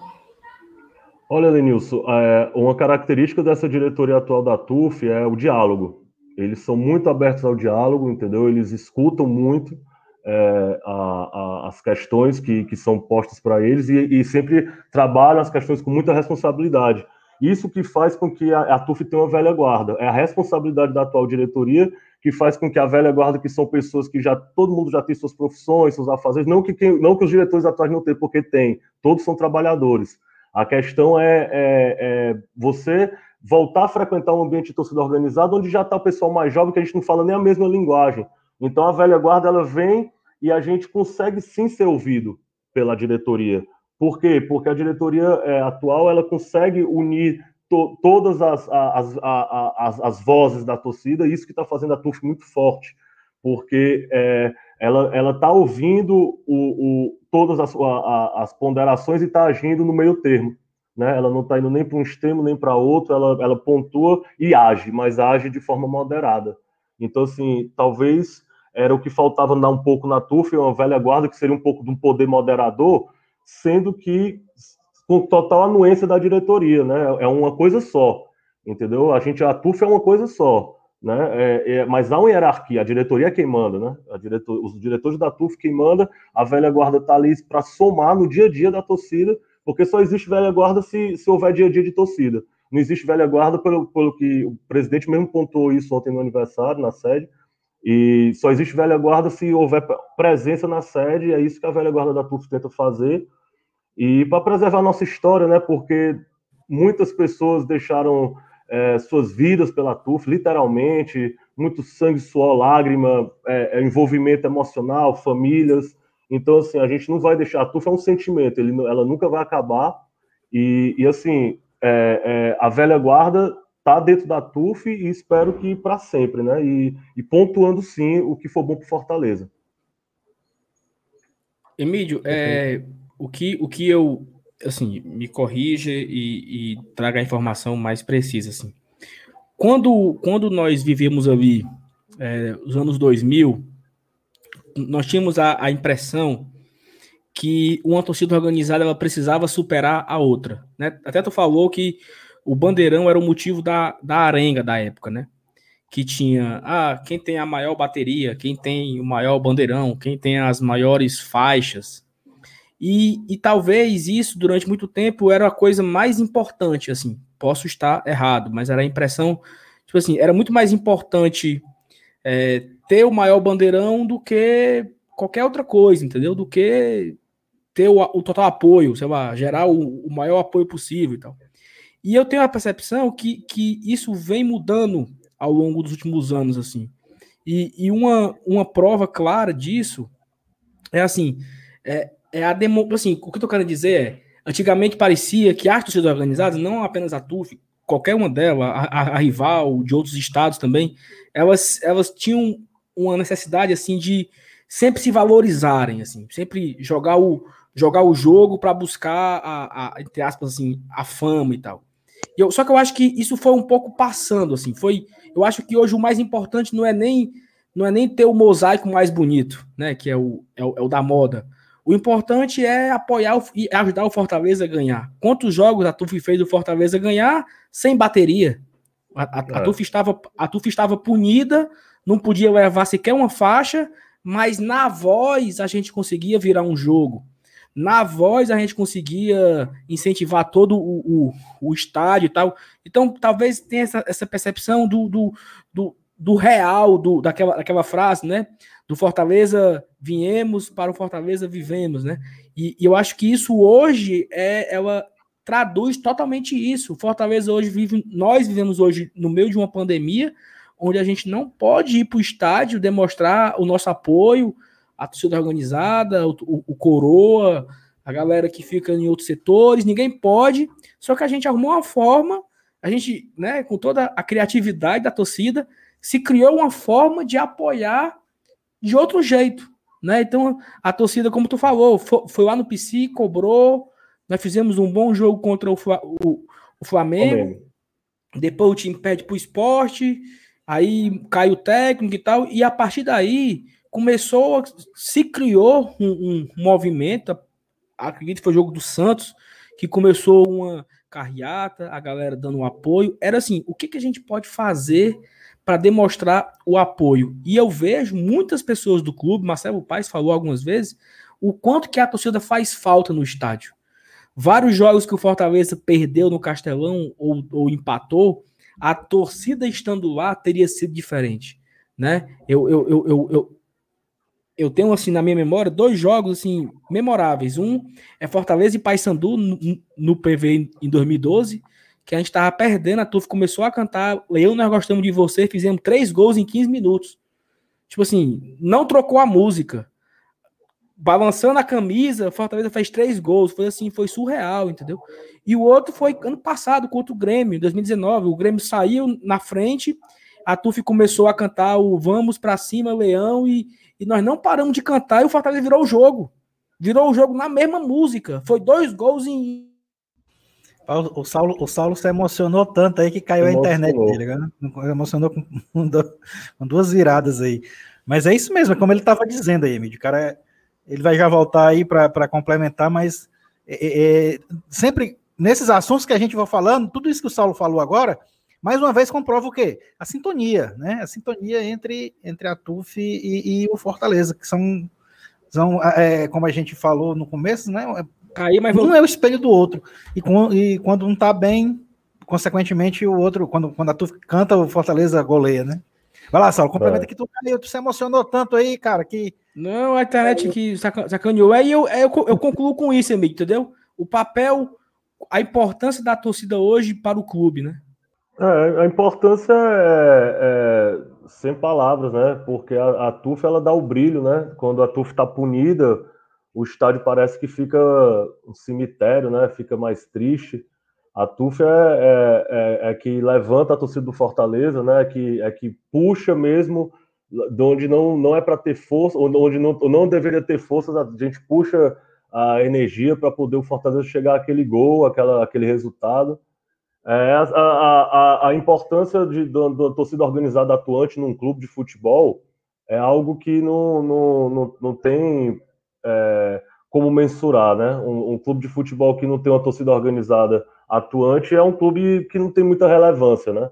Olha, Lenilson, é, uma característica dessa diretoria atual da TUF é o diálogo. Eles são muito abertos ao diálogo, entendeu? Eles escutam muito é, a, a, as questões que, que são postas para eles e, e, sempre trabalham as questões com muita responsabilidade. Isso que faz com que a, a TUF tenha uma velha guarda. É a responsabilidade da atual diretoria que faz com que a velha guarda, que são pessoas que já todo mundo já tem suas profissões, seus afazeres, não que, não que os diretores atuais não tenham, porque tem, todos são trabalhadores. A questão é, é, é você voltar a frequentar um ambiente de torcida organizada onde já está o pessoal mais jovem, que a gente não fala nem a mesma linguagem. Então a velha guarda ela vem e a gente consegue sim ser ouvido pela diretoria. Por quê? Porque a diretoria é, atual ela consegue unir to, todas as, as, as, as, vozes da torcida, isso que está fazendo a TUF muito forte, porque é, ela está ouvindo o, o, todas as, a, as ponderações e está agindo no meio termo. Né? Ela não está indo nem para um extremo nem para outro, ela, ela pontua e age, mas age de forma moderada. Então, assim, talvez era o que faltava dar um pouco na TUF, uma velha guarda que seria um pouco de um poder moderador, sendo que com total anuência da diretoria, né? É uma coisa só, entendeu? A gente, a TUF é uma coisa só, né? É, é, mas há uma hierarquia, a diretoria é quem manda, né? Diretor, os diretores da TUF quem manda, a velha guarda está ali para somar no dia a dia da torcida, porque só existe velha guarda se, se houver dia a dia de torcida. Não existe velha guarda pelo, pelo que o presidente mesmo pontuou isso ontem no aniversário, na sede, e só existe velha guarda se houver presença na sede, é isso que a velha guarda da TUF tenta fazer. E para preservar a nossa história, né? Porque muitas pessoas deixaram é, suas vidas pela TUF, literalmente, muito sangue, suor, lágrima, é, é, envolvimento emocional, famílias. Então, assim, a gente não vai deixar. A TUF é um sentimento, ele, ela nunca vai acabar. E, e assim, é, é, a velha guarda tá dentro da TUF e espero que para sempre, né? E, e, pontuando sim o que for bom para Fortaleza.
Emílio, é, o, que, o que eu, assim, me corrija e, e, traga a informação mais precisa, assim. Quando, quando nós vivemos ali é, os anos 2000, nós tínhamos a, a impressão que uma torcida organizada ela precisava superar a outra, né? Até tu falou que o bandeirão era o motivo da, da arenga da época, né? Que tinha, ah, quem tem a maior bateria, quem tem o maior bandeirão, quem tem as maiores faixas. E, e talvez isso, durante muito tempo, era a coisa mais importante, assim. Posso estar errado, mas era a impressão, tipo assim, era muito mais importante é, ter o maior bandeirão do que qualquer outra coisa, entendeu? Do que ter o, o total apoio, sei lá, gerar o, o, maior apoio possível e tal. E eu tenho a percepção que, que isso vem mudando ao longo dos últimos anos, assim. E, e uma, uma prova clara disso é assim, é, é a demo, assim, o que eu tô querendo dizer é, antigamente parecia que as torcidas organizadas, não apenas a TUF, qualquer uma delas, a, a, a, rival de outros estados também, elas, elas tinham uma necessidade assim de sempre se valorizarem, assim, sempre jogar o, jogar o jogo para buscar a, a, entre aspas assim, a fama e tal. Eu, só que eu acho que isso foi um pouco passando assim, foi, eu acho que hoje o mais importante não é nem não é nem ter o mosaico mais bonito, né, que é o, é o, é o da moda. O importante é apoiar o, e ajudar o Fortaleza a ganhar. Quantos jogos a TUF fez o Fortaleza ganhar sem bateria? A, a, a, é. TUF estava, a TUF estava punida, não podia levar sequer uma faixa, mas na voz a gente conseguia virar um jogo. Na voz a gente conseguia incentivar todo o, o, o estádio e tal. Então, talvez tenha essa, essa percepção do, do, do, do real, do, daquela, daquela frase, né? Do Fortaleza viemos, para o Fortaleza vivemos, né? E, e eu acho que isso hoje é ela traduz totalmente isso. Fortaleza hoje vive, nós vivemos hoje no meio de uma pandemia, onde a gente não pode ir para o estádio demonstrar o nosso apoio, a torcida organizada, o, o, o, coroa, a galera que fica em outros setores, ninguém pode. Só que a gente arrumou uma forma, a gente, né, com toda a criatividade da torcida, se criou uma forma de apoiar de outro jeito, né? Então a torcida, como tu falou, foi, foi lá no PC, cobrou, nós fizemos um bom jogo contra o, o, o Flamengo. Depois o time pede para o esporte, aí cai o técnico e tal, e a partir daí começou, se criou um, um movimento, acredito que foi o jogo do Santos, que começou uma carreata, a galera dando um apoio. Era assim, o que, que a gente pode fazer para demonstrar o apoio? E eu vejo muitas pessoas do clube, Marcelo Paes falou algumas vezes, o quanto que a torcida faz falta no estádio. Vários jogos que o Fortaleza perdeu no Castelão ou, ou empatou, a torcida estando lá teria sido diferente. Né? Eu, eu, eu, eu, eu eu tenho assim na minha memória dois jogos assim memoráveis. Um é Fortaleza e Paysandu no, no PV em 2012, que a gente tava perdendo, a Tuf começou a cantar Eu Nós Gostamos de Você, fizemos três gols em 15 minutos. Tipo assim, não trocou a música. Balançando a camisa, Fortaleza fez três gols. Foi assim, foi surreal, entendeu? E o outro foi ano passado contra o Grêmio, em 2019. O Grêmio saiu na frente, a Tuf começou a cantar o Vamos para cima, Leão, e, e nós não paramos de cantar e o Fortaleza virou o jogo. Virou o jogo na mesma música. Foi dois gols em.
O Saulo, o Saulo se emocionou tanto aí que caiu emocionou. a internet dele, né? Emocionou com, com, duas viradas aí. Mas é isso mesmo, é como ele estava dizendo aí, Emílio. O cara, é, ele vai já voltar aí para complementar, mas é, é, é, sempre nesses assuntos que a gente vai falando, tudo isso que o Saulo falou agora, mais uma vez comprova o quê? A sintonia, né? A sintonia entre, entre a TUF e, e o Fortaleza, que são, são é, como a gente falou no começo, né? Aí, mas um é o espelho do outro. E, com, e quando um tá bem, consequentemente, o outro, quando, quando a TUF canta, o Fortaleza goleia, né? Vai lá, Saulo, complementa é. que tu, tu se emocionou tanto aí, cara, que.
Não, a internet que sacaneou. Aí eu, eu, eu concluo com isso, amigo, entendeu? O papel, a importância da torcida hoje para o clube, né?
É, a importância é, é, sem palavras, né? Porque a, a TUF ela dá o brilho, né? Quando a TUF está punida, o estádio parece que fica um cemitério, né? Fica mais triste. A TUF é, é, é, é que levanta a torcida do Fortaleza, né? É que, é que puxa mesmo de onde não, não é para ter força, onde não, não deveria ter força, a gente puxa a energia para poder o Fortaleza chegar àquele gol, aquela, aquele resultado. É, a, a, a, importância de, da, da, torcida organizada atuante num clube de futebol é algo que não, não, não, não tem é, como mensurar, né? Um, um, clube de futebol que não tem uma torcida organizada atuante é um clube que não tem muita relevância, né?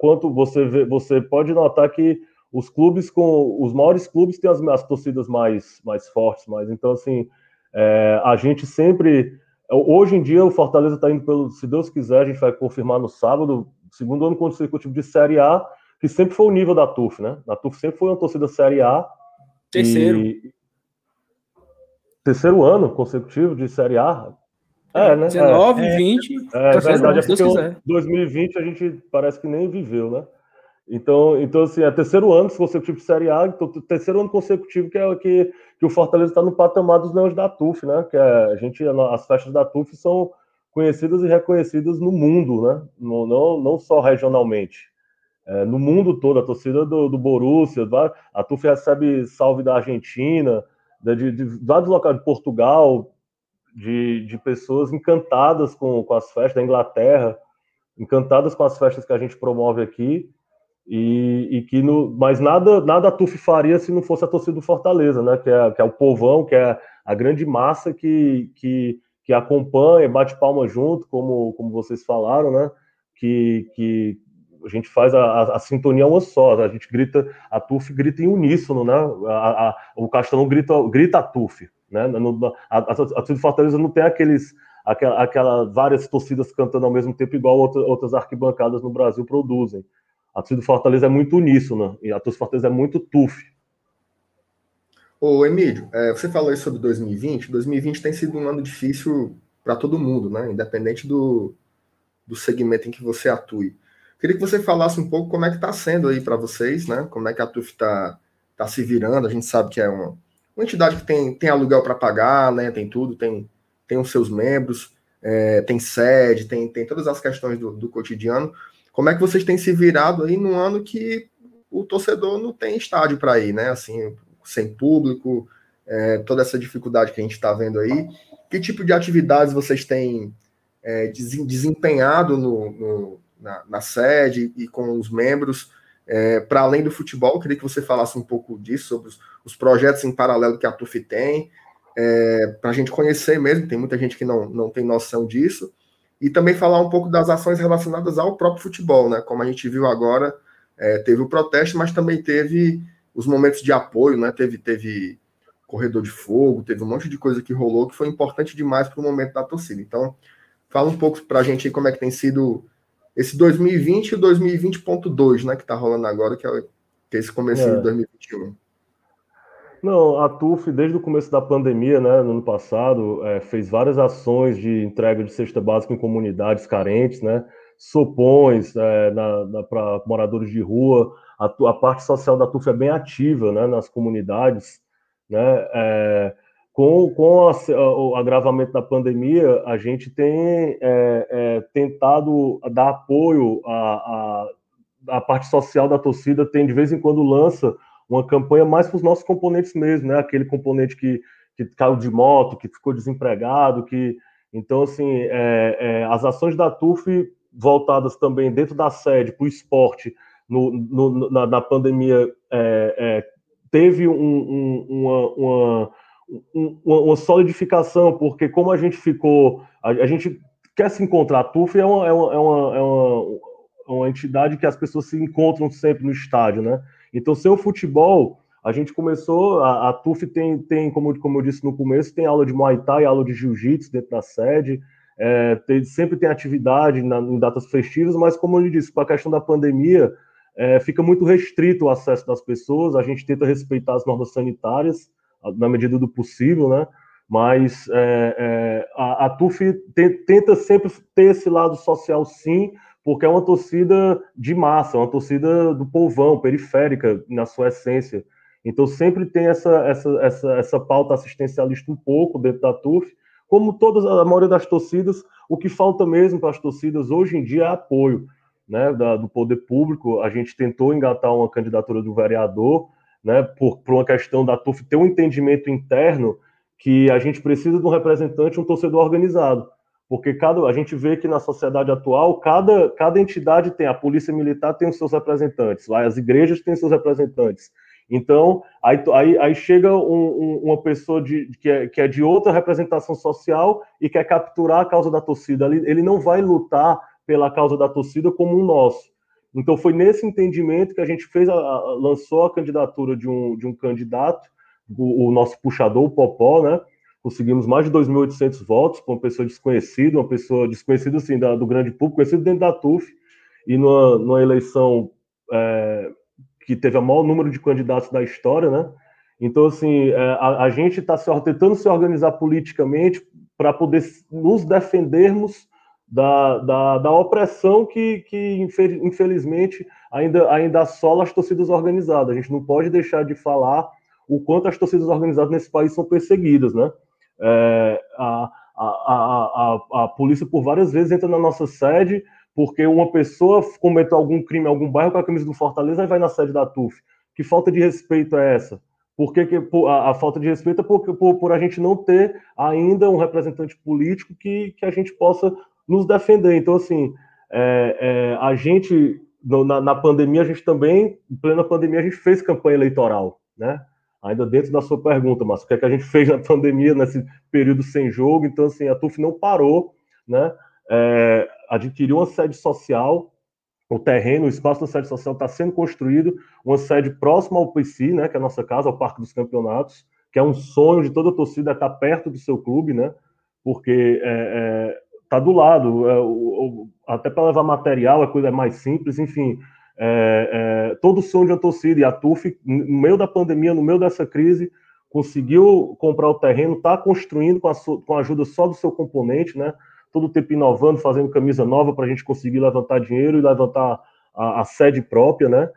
Quanto você vê, você pode notar que os clubes com os maiores clubes têm as, as torcidas mais, mais fortes, mas então assim é, a gente sempre Hoje em dia, o Fortaleza está indo pelo, se Deus quiser, a gente vai confirmar no sábado, segundo ano consecutivo de Série A, que sempre foi o nível da TUF, né? A TUF sempre foi uma torcida Série A.
Terceiro. E,
terceiro ano consecutivo de Série A.
É, né? 19, é. 20.
É, é verdade, é porque 2020 a gente parece que nem viveu, né? Então, então assim, é terceiro ano consecutivo de Série A, então, terceiro ano consecutivo que é que, que o Fortaleza está no patamar dos Leões da TUF, né? Que é, a gente, as festas da TUF são conhecidas e reconhecidas no mundo, né? Não, não só regionalmente. É, no mundo todo, a torcida do, do Borussia, a TUF recebe salve da Argentina, de, de, de vários locais de Portugal, de, de pessoas encantadas com, com as festas da Inglaterra, encantadas com as festas que a gente promove aqui. E, e, que no, mas nada nada a TUF faria se não fosse a torcida do Fortaleza, né? Que é, que é o povão, que é a grande massa que, que, que acompanha, bate palma junto, como, como vocês falaram, né? Que, que a gente faz a, a, a sintonia uma só, a gente grita, a TUF grita em uníssono, né? A, o Castelão grita, grita a TUF, né? A, a, torcida do Fortaleza não tem aqueles aquela, aquela, várias torcidas cantando ao mesmo tempo, igual outra, outras arquibancadas no Brasil produzem. A torcida do Fortaleza é muito uníssona, e a torcida do Fortaleza é muito TUF.
Ô, Emílio, é, você falou aí sobre 2020. 2020 tem sido um ano difícil para todo mundo, né? Independente do, do segmento em que você atue. Queria que você falasse um pouco como é que está sendo aí para vocês, né? Como é que a TUF está tá se virando. A gente sabe que é uma, uma entidade que tem, tem aluguel para pagar, né? Tem tudo, tem, tem os seus membros, é, tem sede, tem, tem todas as questões do, do cotidiano. Como é que vocês têm se virado aí num ano que o torcedor não tem estádio para ir, né? Assim, sem público, é, toda essa dificuldade que a gente está vendo aí. Que tipo de atividades vocês têm é, desempenhado no, no, na, na, sede e com os membros, é, para além do futebol? Queria que você falasse um pouco disso, sobre os, os projetos em paralelo que a TUF tem, é, para a gente conhecer mesmo, tem muita gente que não, não tem noção disso, e também falar um pouco das ações relacionadas ao próprio futebol, né? Como a gente viu agora, é, teve o protesto, mas também teve os momentos de apoio, né? Teve, teve corredor de fogo, teve um monte de coisa que rolou que foi importante demais para o momento da torcida. Então, fala um pouco para a gente aí como é que tem sido esse 2020 e o 2020.2, né? Que está rolando agora, que é, que é esse começo é. de 2021.
Não, a TUF, desde o começo da pandemia, né, no ano passado, é, fez várias ações de entrega de cesta básica em comunidades carentes, né, sopões é, para moradores de rua, a, a, parte social da TUF é bem ativa né, nas comunidades. Né? É, com com a, o agravamento da pandemia, a gente tem é, é, tentado dar apoio à, à, à, parte social da torcida, tem de vez em quando lança uma campanha mais para os nossos componentes mesmo, né? aquele componente que, que caiu de moto, que ficou desempregado, que então assim é, é, as ações da TUF voltadas também dentro da sede para o esporte no, no, na, na, pandemia é, é, teve um, um, uma, uma, uma, uma, solidificação, porque como a gente ficou, a, a gente quer se encontrar, a TUF é uma, é uma, é uma, é uma, uma entidade que as pessoas se encontram sempre no estádio, né? Então, sem o futebol, a gente começou, a, a TUF tem, tem como, como eu disse no começo, tem aula de Muay Thai, aula de Jiu-Jitsu dentro da sede, é, tem, sempre tem atividade na, em datas festivas, mas como eu disse, com a questão da pandemia, é, fica muito restrito o acesso das pessoas, a gente tenta respeitar as normas sanitárias na medida do possível, né? Mas é, é, a, a TUF te, tenta sempre ter esse lado social, sim, porque é uma torcida de massa, uma torcida do povão, periférica, na sua essência. Então sempre tem essa, essa, essa, essa pauta assistencialista um pouco dentro da TUF, como todas a maioria das torcidas, o que falta mesmo para as torcidas hoje em dia é apoio né, da, do poder público, a gente tentou engatar uma candidatura do vereador, né, por, por uma questão da TUF ter um entendimento interno que a gente precisa de um representante, um torcedor organizado. Porque cada, a gente vê que na sociedade atual, cada, cada entidade tem, a polícia militar tem os seus representantes, as igrejas têm seus representantes. Então, aí, aí, aí chega um, um, uma pessoa de, que, é, que é de outra representação social e quer capturar a causa da torcida. Ele, ele não vai lutar pela causa da torcida como um nosso. Então foi nesse entendimento que a gente fez a, a, lançou a candidatura de um, de um candidato, o, o nosso puxador, o Popó, né? Conseguimos mais de 2.800 votos para uma pessoa desconhecida, uma pessoa desconhecida assim da, do grande público, conhecido dentro da TUF, e numa, numa eleição é, que teve o maior número de candidatos da história, né? Então, assim, é, a, a gente está tentando se organizar politicamente para poder nos defendermos da, da, da opressão que, que, infelizmente, ainda, ainda assola as torcidas organizadas. A gente não pode deixar de falar o quanto as torcidas organizadas nesse país são perseguidas, né? É, a, a, a, a, polícia, por várias vezes, entra na nossa sede porque uma pessoa cometeu algum crime em algum bairro com a camisa do Fortaleza e vai na sede da TUF. Que falta de respeito é essa? Por que, a, falta de respeito é por, por, por, a gente não ter ainda um representante político que, que a gente possa nos defender. Então, assim, é, é, a gente, na, na, pandemia, a gente também, em plena pandemia, a gente fez campanha eleitoral, né? Ainda dentro da sua pergunta, mas o que, é que a gente fez na pandemia, nesse período sem jogo? Então, assim, a TUF não parou, né? É, adquiriu uma sede social, o terreno, o espaço da sede social está sendo construído, uma sede próxima ao PC, né, que é a nossa casa, ao Parque dos Campeonatos, que é um sonho de toda a torcida estar perto do seu clube, né, porque é, é, tá do lado, é, o, até para levar material, a coisa é mais simples, enfim, é, é, todo o sonho de uma torcida, e a TUF, no meio da pandemia, no meio dessa crise, conseguiu comprar o terreno, está construindo com a, com a ajuda só do seu componente, né, todo tempo inovando, fazendo camisa nova para a gente conseguir levantar dinheiro e levantar a, a, sede própria, né?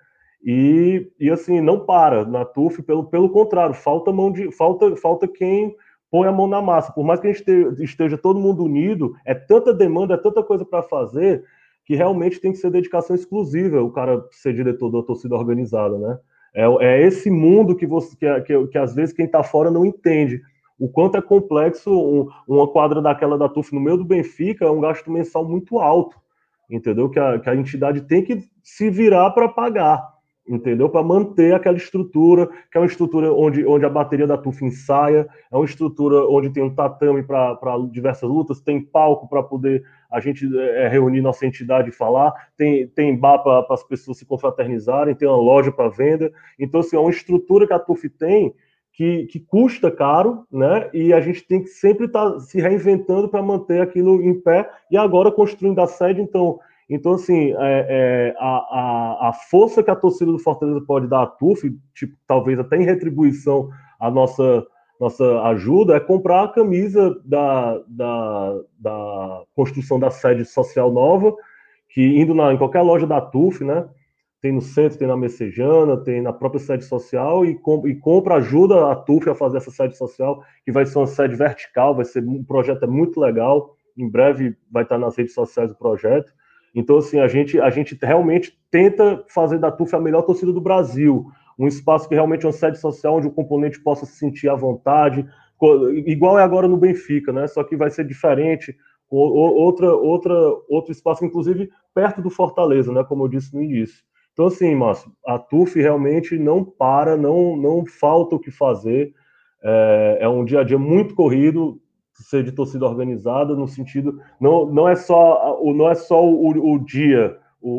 E, e assim, não para na TUF, pelo, pelo contrário, falta mão de. Falta, falta quem põe a mão na massa. Por mais que a gente esteja, esteja todo mundo unido, é tanta demanda, é tanta coisa para fazer, que realmente tem que ser dedicação exclusiva o cara ser diretor da torcida organizada, né? É, é esse mundo que, você, que, que, que às vezes quem está fora não entende o quanto é complexo um, uma quadra daquela da TUF no meio do Benfica é um gasto mensal muito alto, entendeu? Que a, que a entidade tem que se virar para pagar, entendeu? Para manter aquela estrutura, que é uma estrutura onde, onde a bateria da TUF ensaia, é uma estrutura onde tem um tatame para diversas lutas, tem palco para poder a gente é, reunir nossa entidade e falar, tem, tem bar para as pessoas se confraternizarem, tem uma loja para venda. Então, assim, é uma estrutura que a TUF tem que, que custa caro, né? E a gente tem que sempre estar tá se reinventando para manter aquilo em pé e agora construindo a sede. Então, então assim, é, é, a, a, a, força que a torcida do Fortaleza pode dar à TUF, tipo, talvez até em retribuição à nossa, nossa ajuda, é comprar a camisa da, da, da construção da sede social nova, que indo na, em qualquer loja da TUF, né? tem no centro, tem na Messejana, tem na própria sede social e, e compra, ajuda a TUF a fazer essa sede social, que vai ser uma sede vertical, vai ser um projeto é muito legal, em breve vai estar nas redes sociais o projeto. Então, assim, a gente, a gente realmente tenta fazer da TUF a melhor torcida do Brasil, um espaço que realmente é uma sede social onde o componente possa se sentir à vontade, igual é agora no Benfica, né? Só que vai ser diferente, outra, outra, outro espaço, inclusive perto do Fortaleza, né? Como eu disse no início. Então, assim, Márcio, a TUF realmente não para, não, não falta o que fazer. É, é um dia a dia muito corrido, ser de torcida organizada, no sentido. Não, não é só, não é só o, o dia, o,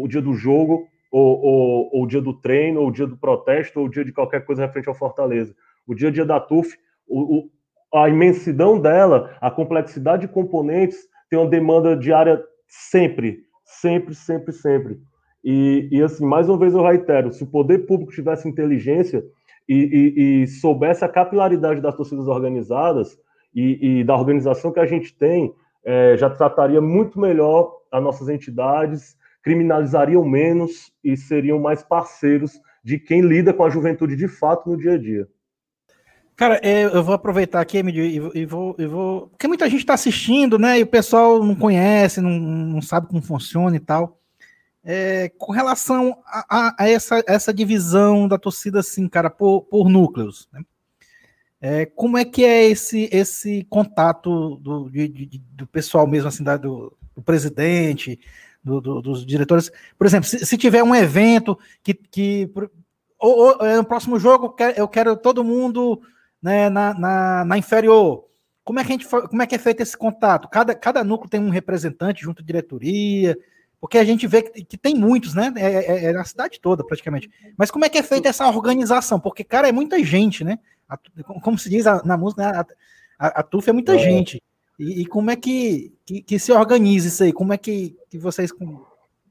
o, o, dia do jogo, ou, ou, ou, o dia do treino, ou o dia do protesto, ou o dia de qualquer coisa referente ao Fortaleza. O dia a dia da TUF, o, a imensidão dela, a complexidade de componentes, tem uma demanda diária sempre, sempre, sempre, sempre. E, e, assim, mais uma vez eu reitero: se o poder público tivesse inteligência e, e, e soubesse a capilaridade das torcidas organizadas e, da organização que a gente tem, é, já trataria muito melhor as nossas entidades, criminalizariam menos e seriam mais parceiros de quem lida com a juventude de fato no dia a dia.
Cara, é, eu vou aproveitar aqui, Emílio, e vou, e vou. Porque muita gente está assistindo, né? E o pessoal não conhece, não, não sabe como funciona e tal. É, com relação a, a, essa, essa divisão da torcida, assim, cara, por, por núcleos, né? É, como é que é esse, esse contato do, de, de, do pessoal mesmo, assim, da, do, do presidente, do, do, dos diretores? Por exemplo, se, se, tiver um evento que, que ou, ou, é, no próximo jogo eu quero, todo mundo né, na, na, na, inferior. Como é que a gente como é que é feito esse contato? Cada, cada núcleo tem um representante junto à diretoria. Porque a gente vê que, que tem muitos, né? É, é, é, na cidade toda, praticamente. Mas como é que é feita essa organização? Porque, cara, é muita gente, né? A, como se diz a, na música, né? a, a, a TUF é muita é. gente. E, e, como é que, que, que, se organiza isso aí? Como é que, que vocês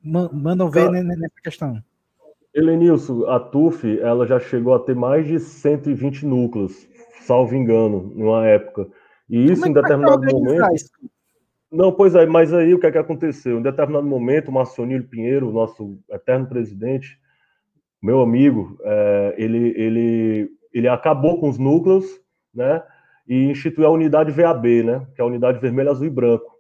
mandam ver nessa questão?
Helenilson, a TUF ela já chegou a ter mais de 120 núcleos, salvo engano, numa época. E isso Como em determinado momento. Isso? Não, pois é, mas aí o que é que aconteceu? Em determinado momento, o Marcionílio Pinheiro, nosso eterno presidente, meu amigo, é, ele, ele, ele acabou com os núcleos, né? E instituiu a unidade VAB, né? Que é a unidade vermelho, azul e branco,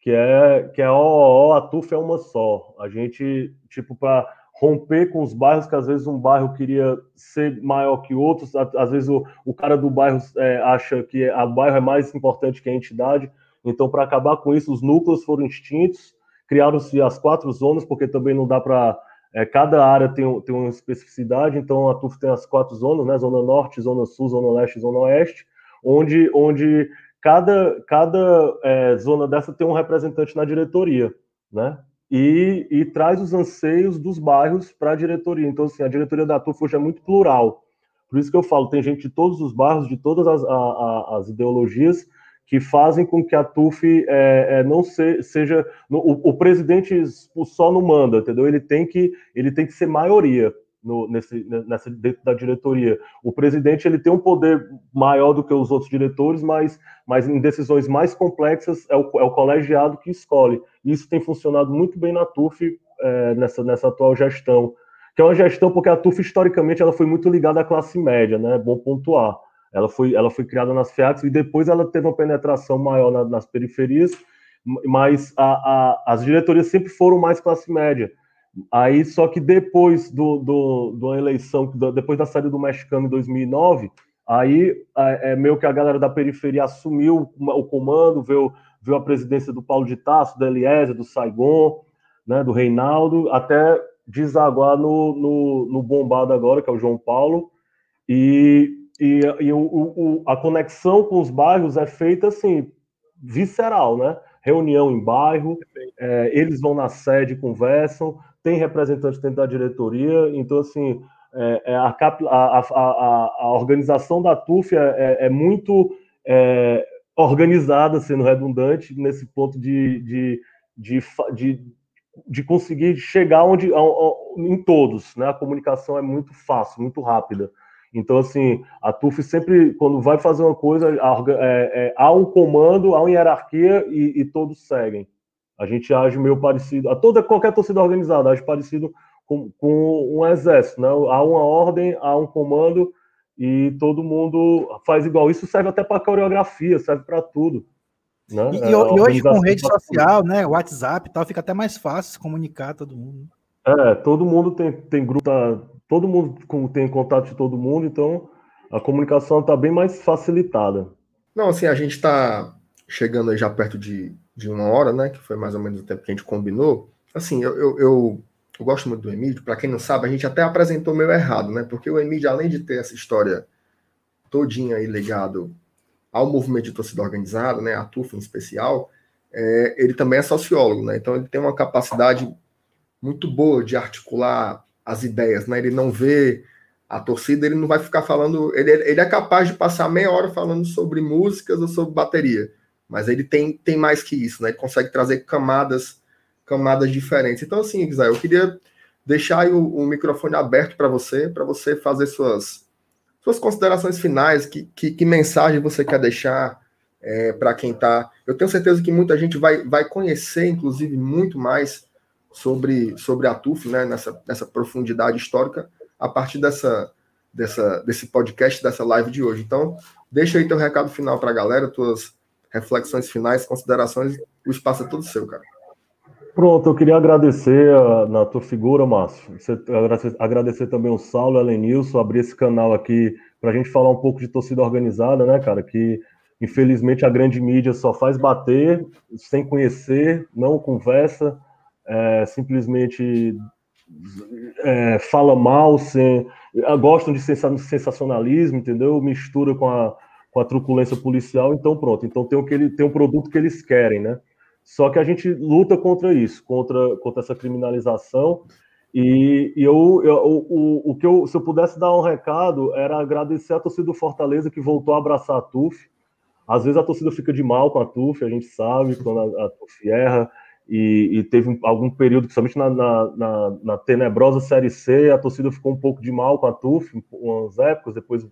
que é que é ó, a TUF é uma só. A gente, tipo, para romper com os bairros, que às vezes um bairro queria ser maior que outros, às vezes o, o cara do bairro é, acha que o bairro é mais importante que a entidade. Então, para acabar com isso, os núcleos foram extintos, criaram-se as quatro zonas, porque também não dá para. É, cada área tem, tem uma especificidade, então a TUF tem as quatro zonas, né? Zona Norte, Zona Sul, Zona Leste Zona Oeste, onde, onde cada, cada é, zona dessa tem um representante na diretoria, né? e, e traz os anseios dos bairros para a diretoria. Então, assim, a diretoria da TUF hoje é muito plural. Por isso que eu falo, tem gente de todos os bairros, de todas as, a, a, as ideologias, que fazem com que a TUF é, é, não se, seja. O, o, presidente só não manda, entendeu? Ele tem que, ele tem que ser maioria no, nesse, nessa, dentro da diretoria. O presidente ele tem um poder maior do que os outros diretores, mas, mas em decisões mais complexas é o, é o colegiado que escolhe. Isso tem funcionado muito bem na TUF é, nessa, nessa atual gestão, que é uma gestão porque a TUF historicamente ela foi muito ligada à classe média, né? É bom pontuar. Ela foi, ela foi criada nas FIACs e depois ela teve uma penetração maior na, nas periferias, mas a, a, as diretorias sempre foram mais classe média. Aí, só que depois do, do, do eleição, depois da saída do mexicano em 2009, aí é, é meio que a galera da periferia assumiu o comando, veio, veio a presidência do Paulo de Tasso, do Eliezer, do Saigon, né, do Reinaldo, até desaguar no, no, no, bombado agora, que é o João Paulo, e, e, e o, o, a conexão com os bairros é feita assim, visceral, né? Reunião em bairro, é, eles vão na sede, conversam, tem representantes dentro da diretoria, então, assim, é, é a, a, a, a, organização da TUF é, é, é muito é, organizada, sendo redundante, nesse ponto de, de, de, de, de conseguir chegar onde, em todos, né? A comunicação é muito fácil, muito rápida. Então, assim, a TUF sempre, quando vai fazer uma coisa, é, é, há um comando, há uma hierarquia e, e todos seguem. A gente age meio parecido, a toda qualquer torcida organizada age parecido com, com um exército, né? Há uma ordem, há um comando e todo mundo faz igual. Isso serve até para coreografia, serve para tudo. Né?
E, é, e hoje com rede social, né, WhatsApp e tal, fica até mais fácil se comunicar todo mundo.
É, todo mundo tem, tem grupo, tá, todo mundo tem contato de todo mundo, então a comunicação está bem mais facilitada.
Não, assim, a gente está chegando já perto de de uma hora, né? Que foi mais ou menos o tempo que a gente combinou. Assim, eu, eu, eu, eu gosto muito do Emílio. Para quem não sabe, a gente até apresentou meio errado, né? Porque o Emílio, além de ter essa história todinha aí ligado ao movimento de torcida organizada, né? A TUF em especial, é, ele também é sociólogo, né? Então ele tem uma capacidade muito boa de articular as ideias, né? Ele não vê a torcida, ele não vai ficar falando. Ele, ele é capaz de passar meia hora falando sobre músicas ou sobre bateria mas ele tem, tem mais que isso, né? Ele consegue trazer camadas camadas diferentes. Então, assim, Guizé, eu queria deixar o, o, microfone aberto para você, para você fazer suas, suas considerações finais, que, que, que mensagem você quer deixar é, para quem está. Eu tenho certeza que muita gente vai, vai conhecer, inclusive, muito mais sobre, sobre a TUF, né, nessa, nessa profundidade histórica, a partir dessa, dessa, desse podcast, dessa live de hoje. Então, deixa aí teu recado final para a galera, tuas reflexões finais, considerações, o espaço é todo seu, cara.
Pronto, eu queria agradecer a, na tua figura, Márcio. Agradecer, agradecer também o Saulo a Lenilson, abrir esse canal aqui para a gente falar um pouco de torcida organizada, né, cara? Que infelizmente a grande mídia só faz bater sem conhecer, não conversa, é, simplesmente é, fala mal, sem, gostam de sensacionalismo, entendeu? Mistura com a com a truculência policial, então pronto. Então tem, o que ele, tem um produto que eles querem, né? Só que a gente luta contra isso, contra, contra essa criminalização. E, e eu, eu, o, o que eu, se eu pudesse dar um recado, era agradecer a torcida do Fortaleza que voltou a abraçar a TUF. Às vezes a torcida fica de mal com a TUF, a gente sabe, quando a, a TUF erra. E, e teve algum período, principalmente na, na, na, na, tenebrosa Série C, a torcida ficou um pouco de mal com a TUF, umas épocas, depois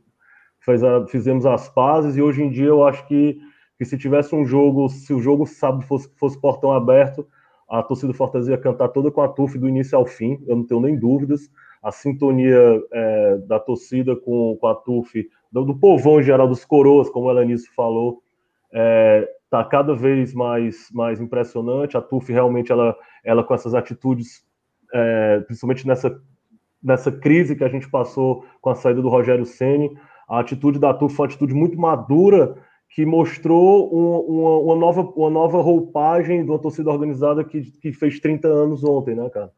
a, fizemos as pazes, e hoje em dia eu acho que, que se tivesse um jogo, se o jogo sábado fosse, fosse portão aberto, a torcida do Fortaleza ia cantar toda com a TUF do início ao fim, eu não tenho nem dúvidas, a sintonia é, da torcida com, com a TUF, do, do povão em geral, dos coroas, como o Elenice falou, é, está cada vez mais, mais impressionante. A TUF realmente, ela, ela com essas atitudes, é, principalmente nessa, nessa crise que a gente passou com a saída do Rogério Ceni, a atitude da TUF foi uma atitude muito madura que mostrou um, uma, uma, nova, uma nova roupagem de uma torcida organizada que, que fez 30 anos ontem, né, cara?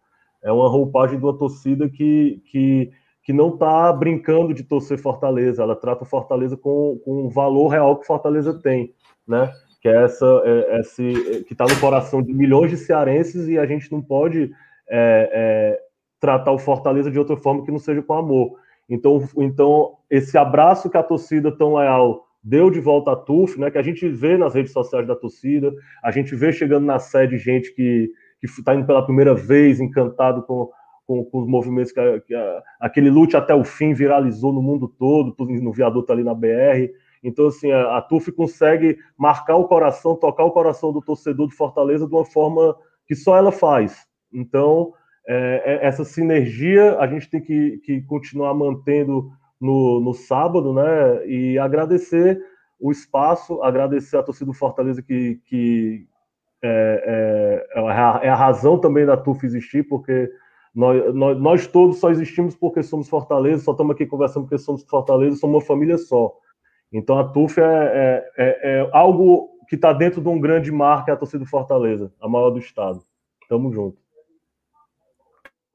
É uma roupagem de uma torcida que, que, que não está brincando de torcer Fortaleza, ela trata Fortaleza com, com o valor real que Fortaleza tem, né? Que é essa, é, esse, que está no coração de milhões de cearenses e a gente não pode é, é, tratar o Fortaleza de outra forma que não seja com amor. Então, então esse abraço que a torcida tão leal deu de volta a TUF, né, que a gente vê nas redes sociais da torcida, a gente vê chegando na sede gente que está indo pela primeira vez, encantado com, com, com os movimentos que, que a, aquele lute até o fim viralizou no mundo todo, no viaduto ali na BR. Então, assim, a, a TUF consegue marcar o coração, tocar o coração do torcedor de Fortaleza de uma forma que só ela faz. Então, é, é, essa sinergia a gente tem que, que continuar mantendo no, no, sábado, né? E agradecer o espaço, agradecer a torcida do Fortaleza que, que é, é, é, a, é a razão também da TUF existir, porque nós, nós, nós, todos só existimos porque somos Fortaleza, só estamos aqui conversando porque somos Fortaleza, somos uma família só. Então a TUF é, é, é, é algo que está dentro de um grande mar que é a torcida do Fortaleza, a maior do estado. Tamo junto.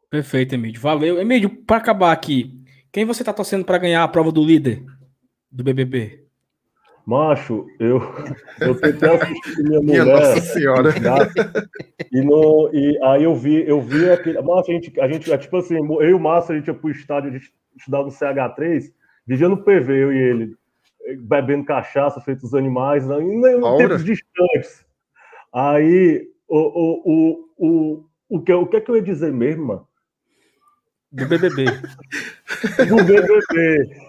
Perfeito, Emílio. Valeu. Emílio, para acabar aqui, quem você está torcendo para ganhar a prova do líder do BBB?
Macho, eu, eu tentei assistir minha
mulher. Minha Nossa Senhora.
E, no, e aí eu vi, eu vi aquele. Macho, a gente, a gente, é tipo assim, eu e o Márcio, a gente ia pro estádio, a gente estudava no CH3, vivia no PV, eu e ele bebendo cachaça, feito os animais, não, em tempos distantes. Aí, o, o, o, o, o, que, o que é que eu ia dizer mesmo, mano?
Do BBB.
Do BBB.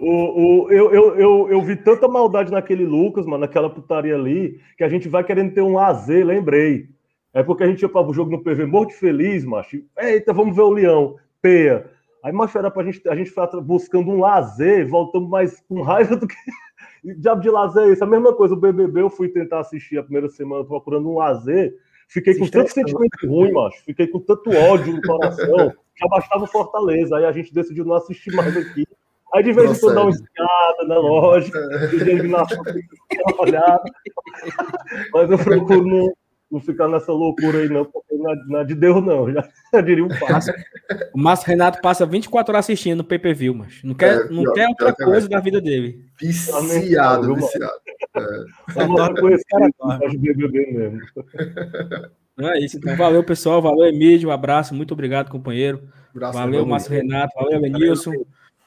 o, o, eu, eu, eu, eu vi tanta maldade naquele Lucas, mano, naquela putaria ali, que a gente vai querendo ter um AZ, lembrei. É porque a gente ia para o jogo no PV morto feliz, macho. Eita, vamos ver o Leão. Peia. Aí, macho, era pra gente, a gente ficar buscando um lazer, voltando mais com raiva do que. Diabo de lazer é isso. A mesma coisa, o BBB, eu fui tentar assistir a primeira semana procurando um lazer. Fiquei com tanto sentimento ruim, macho. Fiquei com tanto ódio no coração. Já bastava Fortaleza. Aí a gente decidiu não assistir mais aqui. Aí de vez em quando dá uma escada na loja, de vez em quando olhada. Mas eu procuro não, não ficar nessa loucura aí, não, porque não é, não é de Deus, não. Já, já diria um passo.
O Márcio Renato passa 24 horas assistindo no PPV, mas não quer, é, não pior, quer outra coisa é. da vida dele.
Viciado, viciado.
É. Só não esse cara de BBB mesmo.
Não é isso, então. Valeu, pessoal. Valeu, Emílio. Um abraço. Muito obrigado, companheiro. Abraço, valeu, Márcio Renato. Valeu, Lenilson.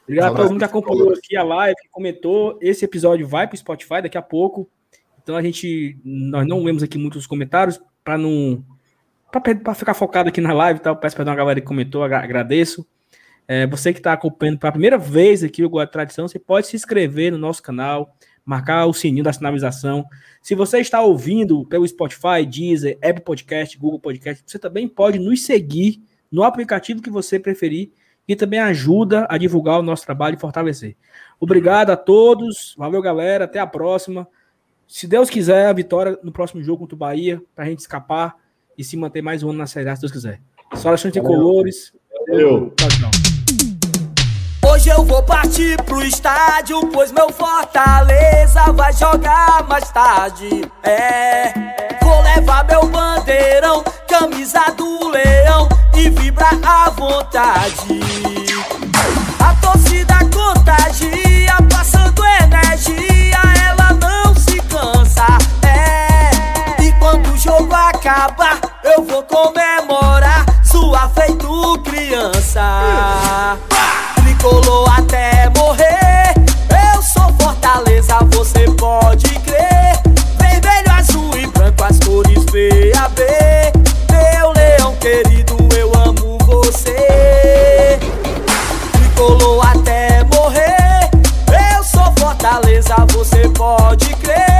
Obrigado a todo mundo que acompanhou aqui a live, que comentou. Esse episódio vai para o Spotify daqui a pouco. Então a gente, nós não lemos aqui muitos comentários para não, para ficar focado aqui na live, tal. Peço perdão a galera que comentou, agradeço. É, você que está acompanhando pela primeira vez aqui o Goa Tradição, você pode se inscrever no nosso canal, marcar o sininho da sinalização. Se você está ouvindo pelo Spotify, Deezer, Apple Podcast, Google Podcast, você também pode nos seguir no aplicativo que você preferir e também ajuda a divulgar o nosso trabalho e fortalecer. Obrigado a todos, valeu galera, até a próxima. Se Deus quiser, a vitória no próximo jogo contra o Bahia, para a gente escapar e se manter mais um ano na Série A, se Deus quiser. Só Alexandre de Colores.
Valeu.
Hoje eu vou partir pro estádio, pois meu Fortaleza vai jogar mais tarde. É, vou levar meu bandeirão, camisa do leão e vibrar à vontade. A torcida contagia, acabar, eu vou comemorar sua feito criança. Tricolor até morrer, eu sou Fortaleza, você pode crer. Vermelho, azul e branco, as cores VAB. Meu leão querido, eu amo você. Tricolor até morrer, eu sou Fortaleza, você pode crer.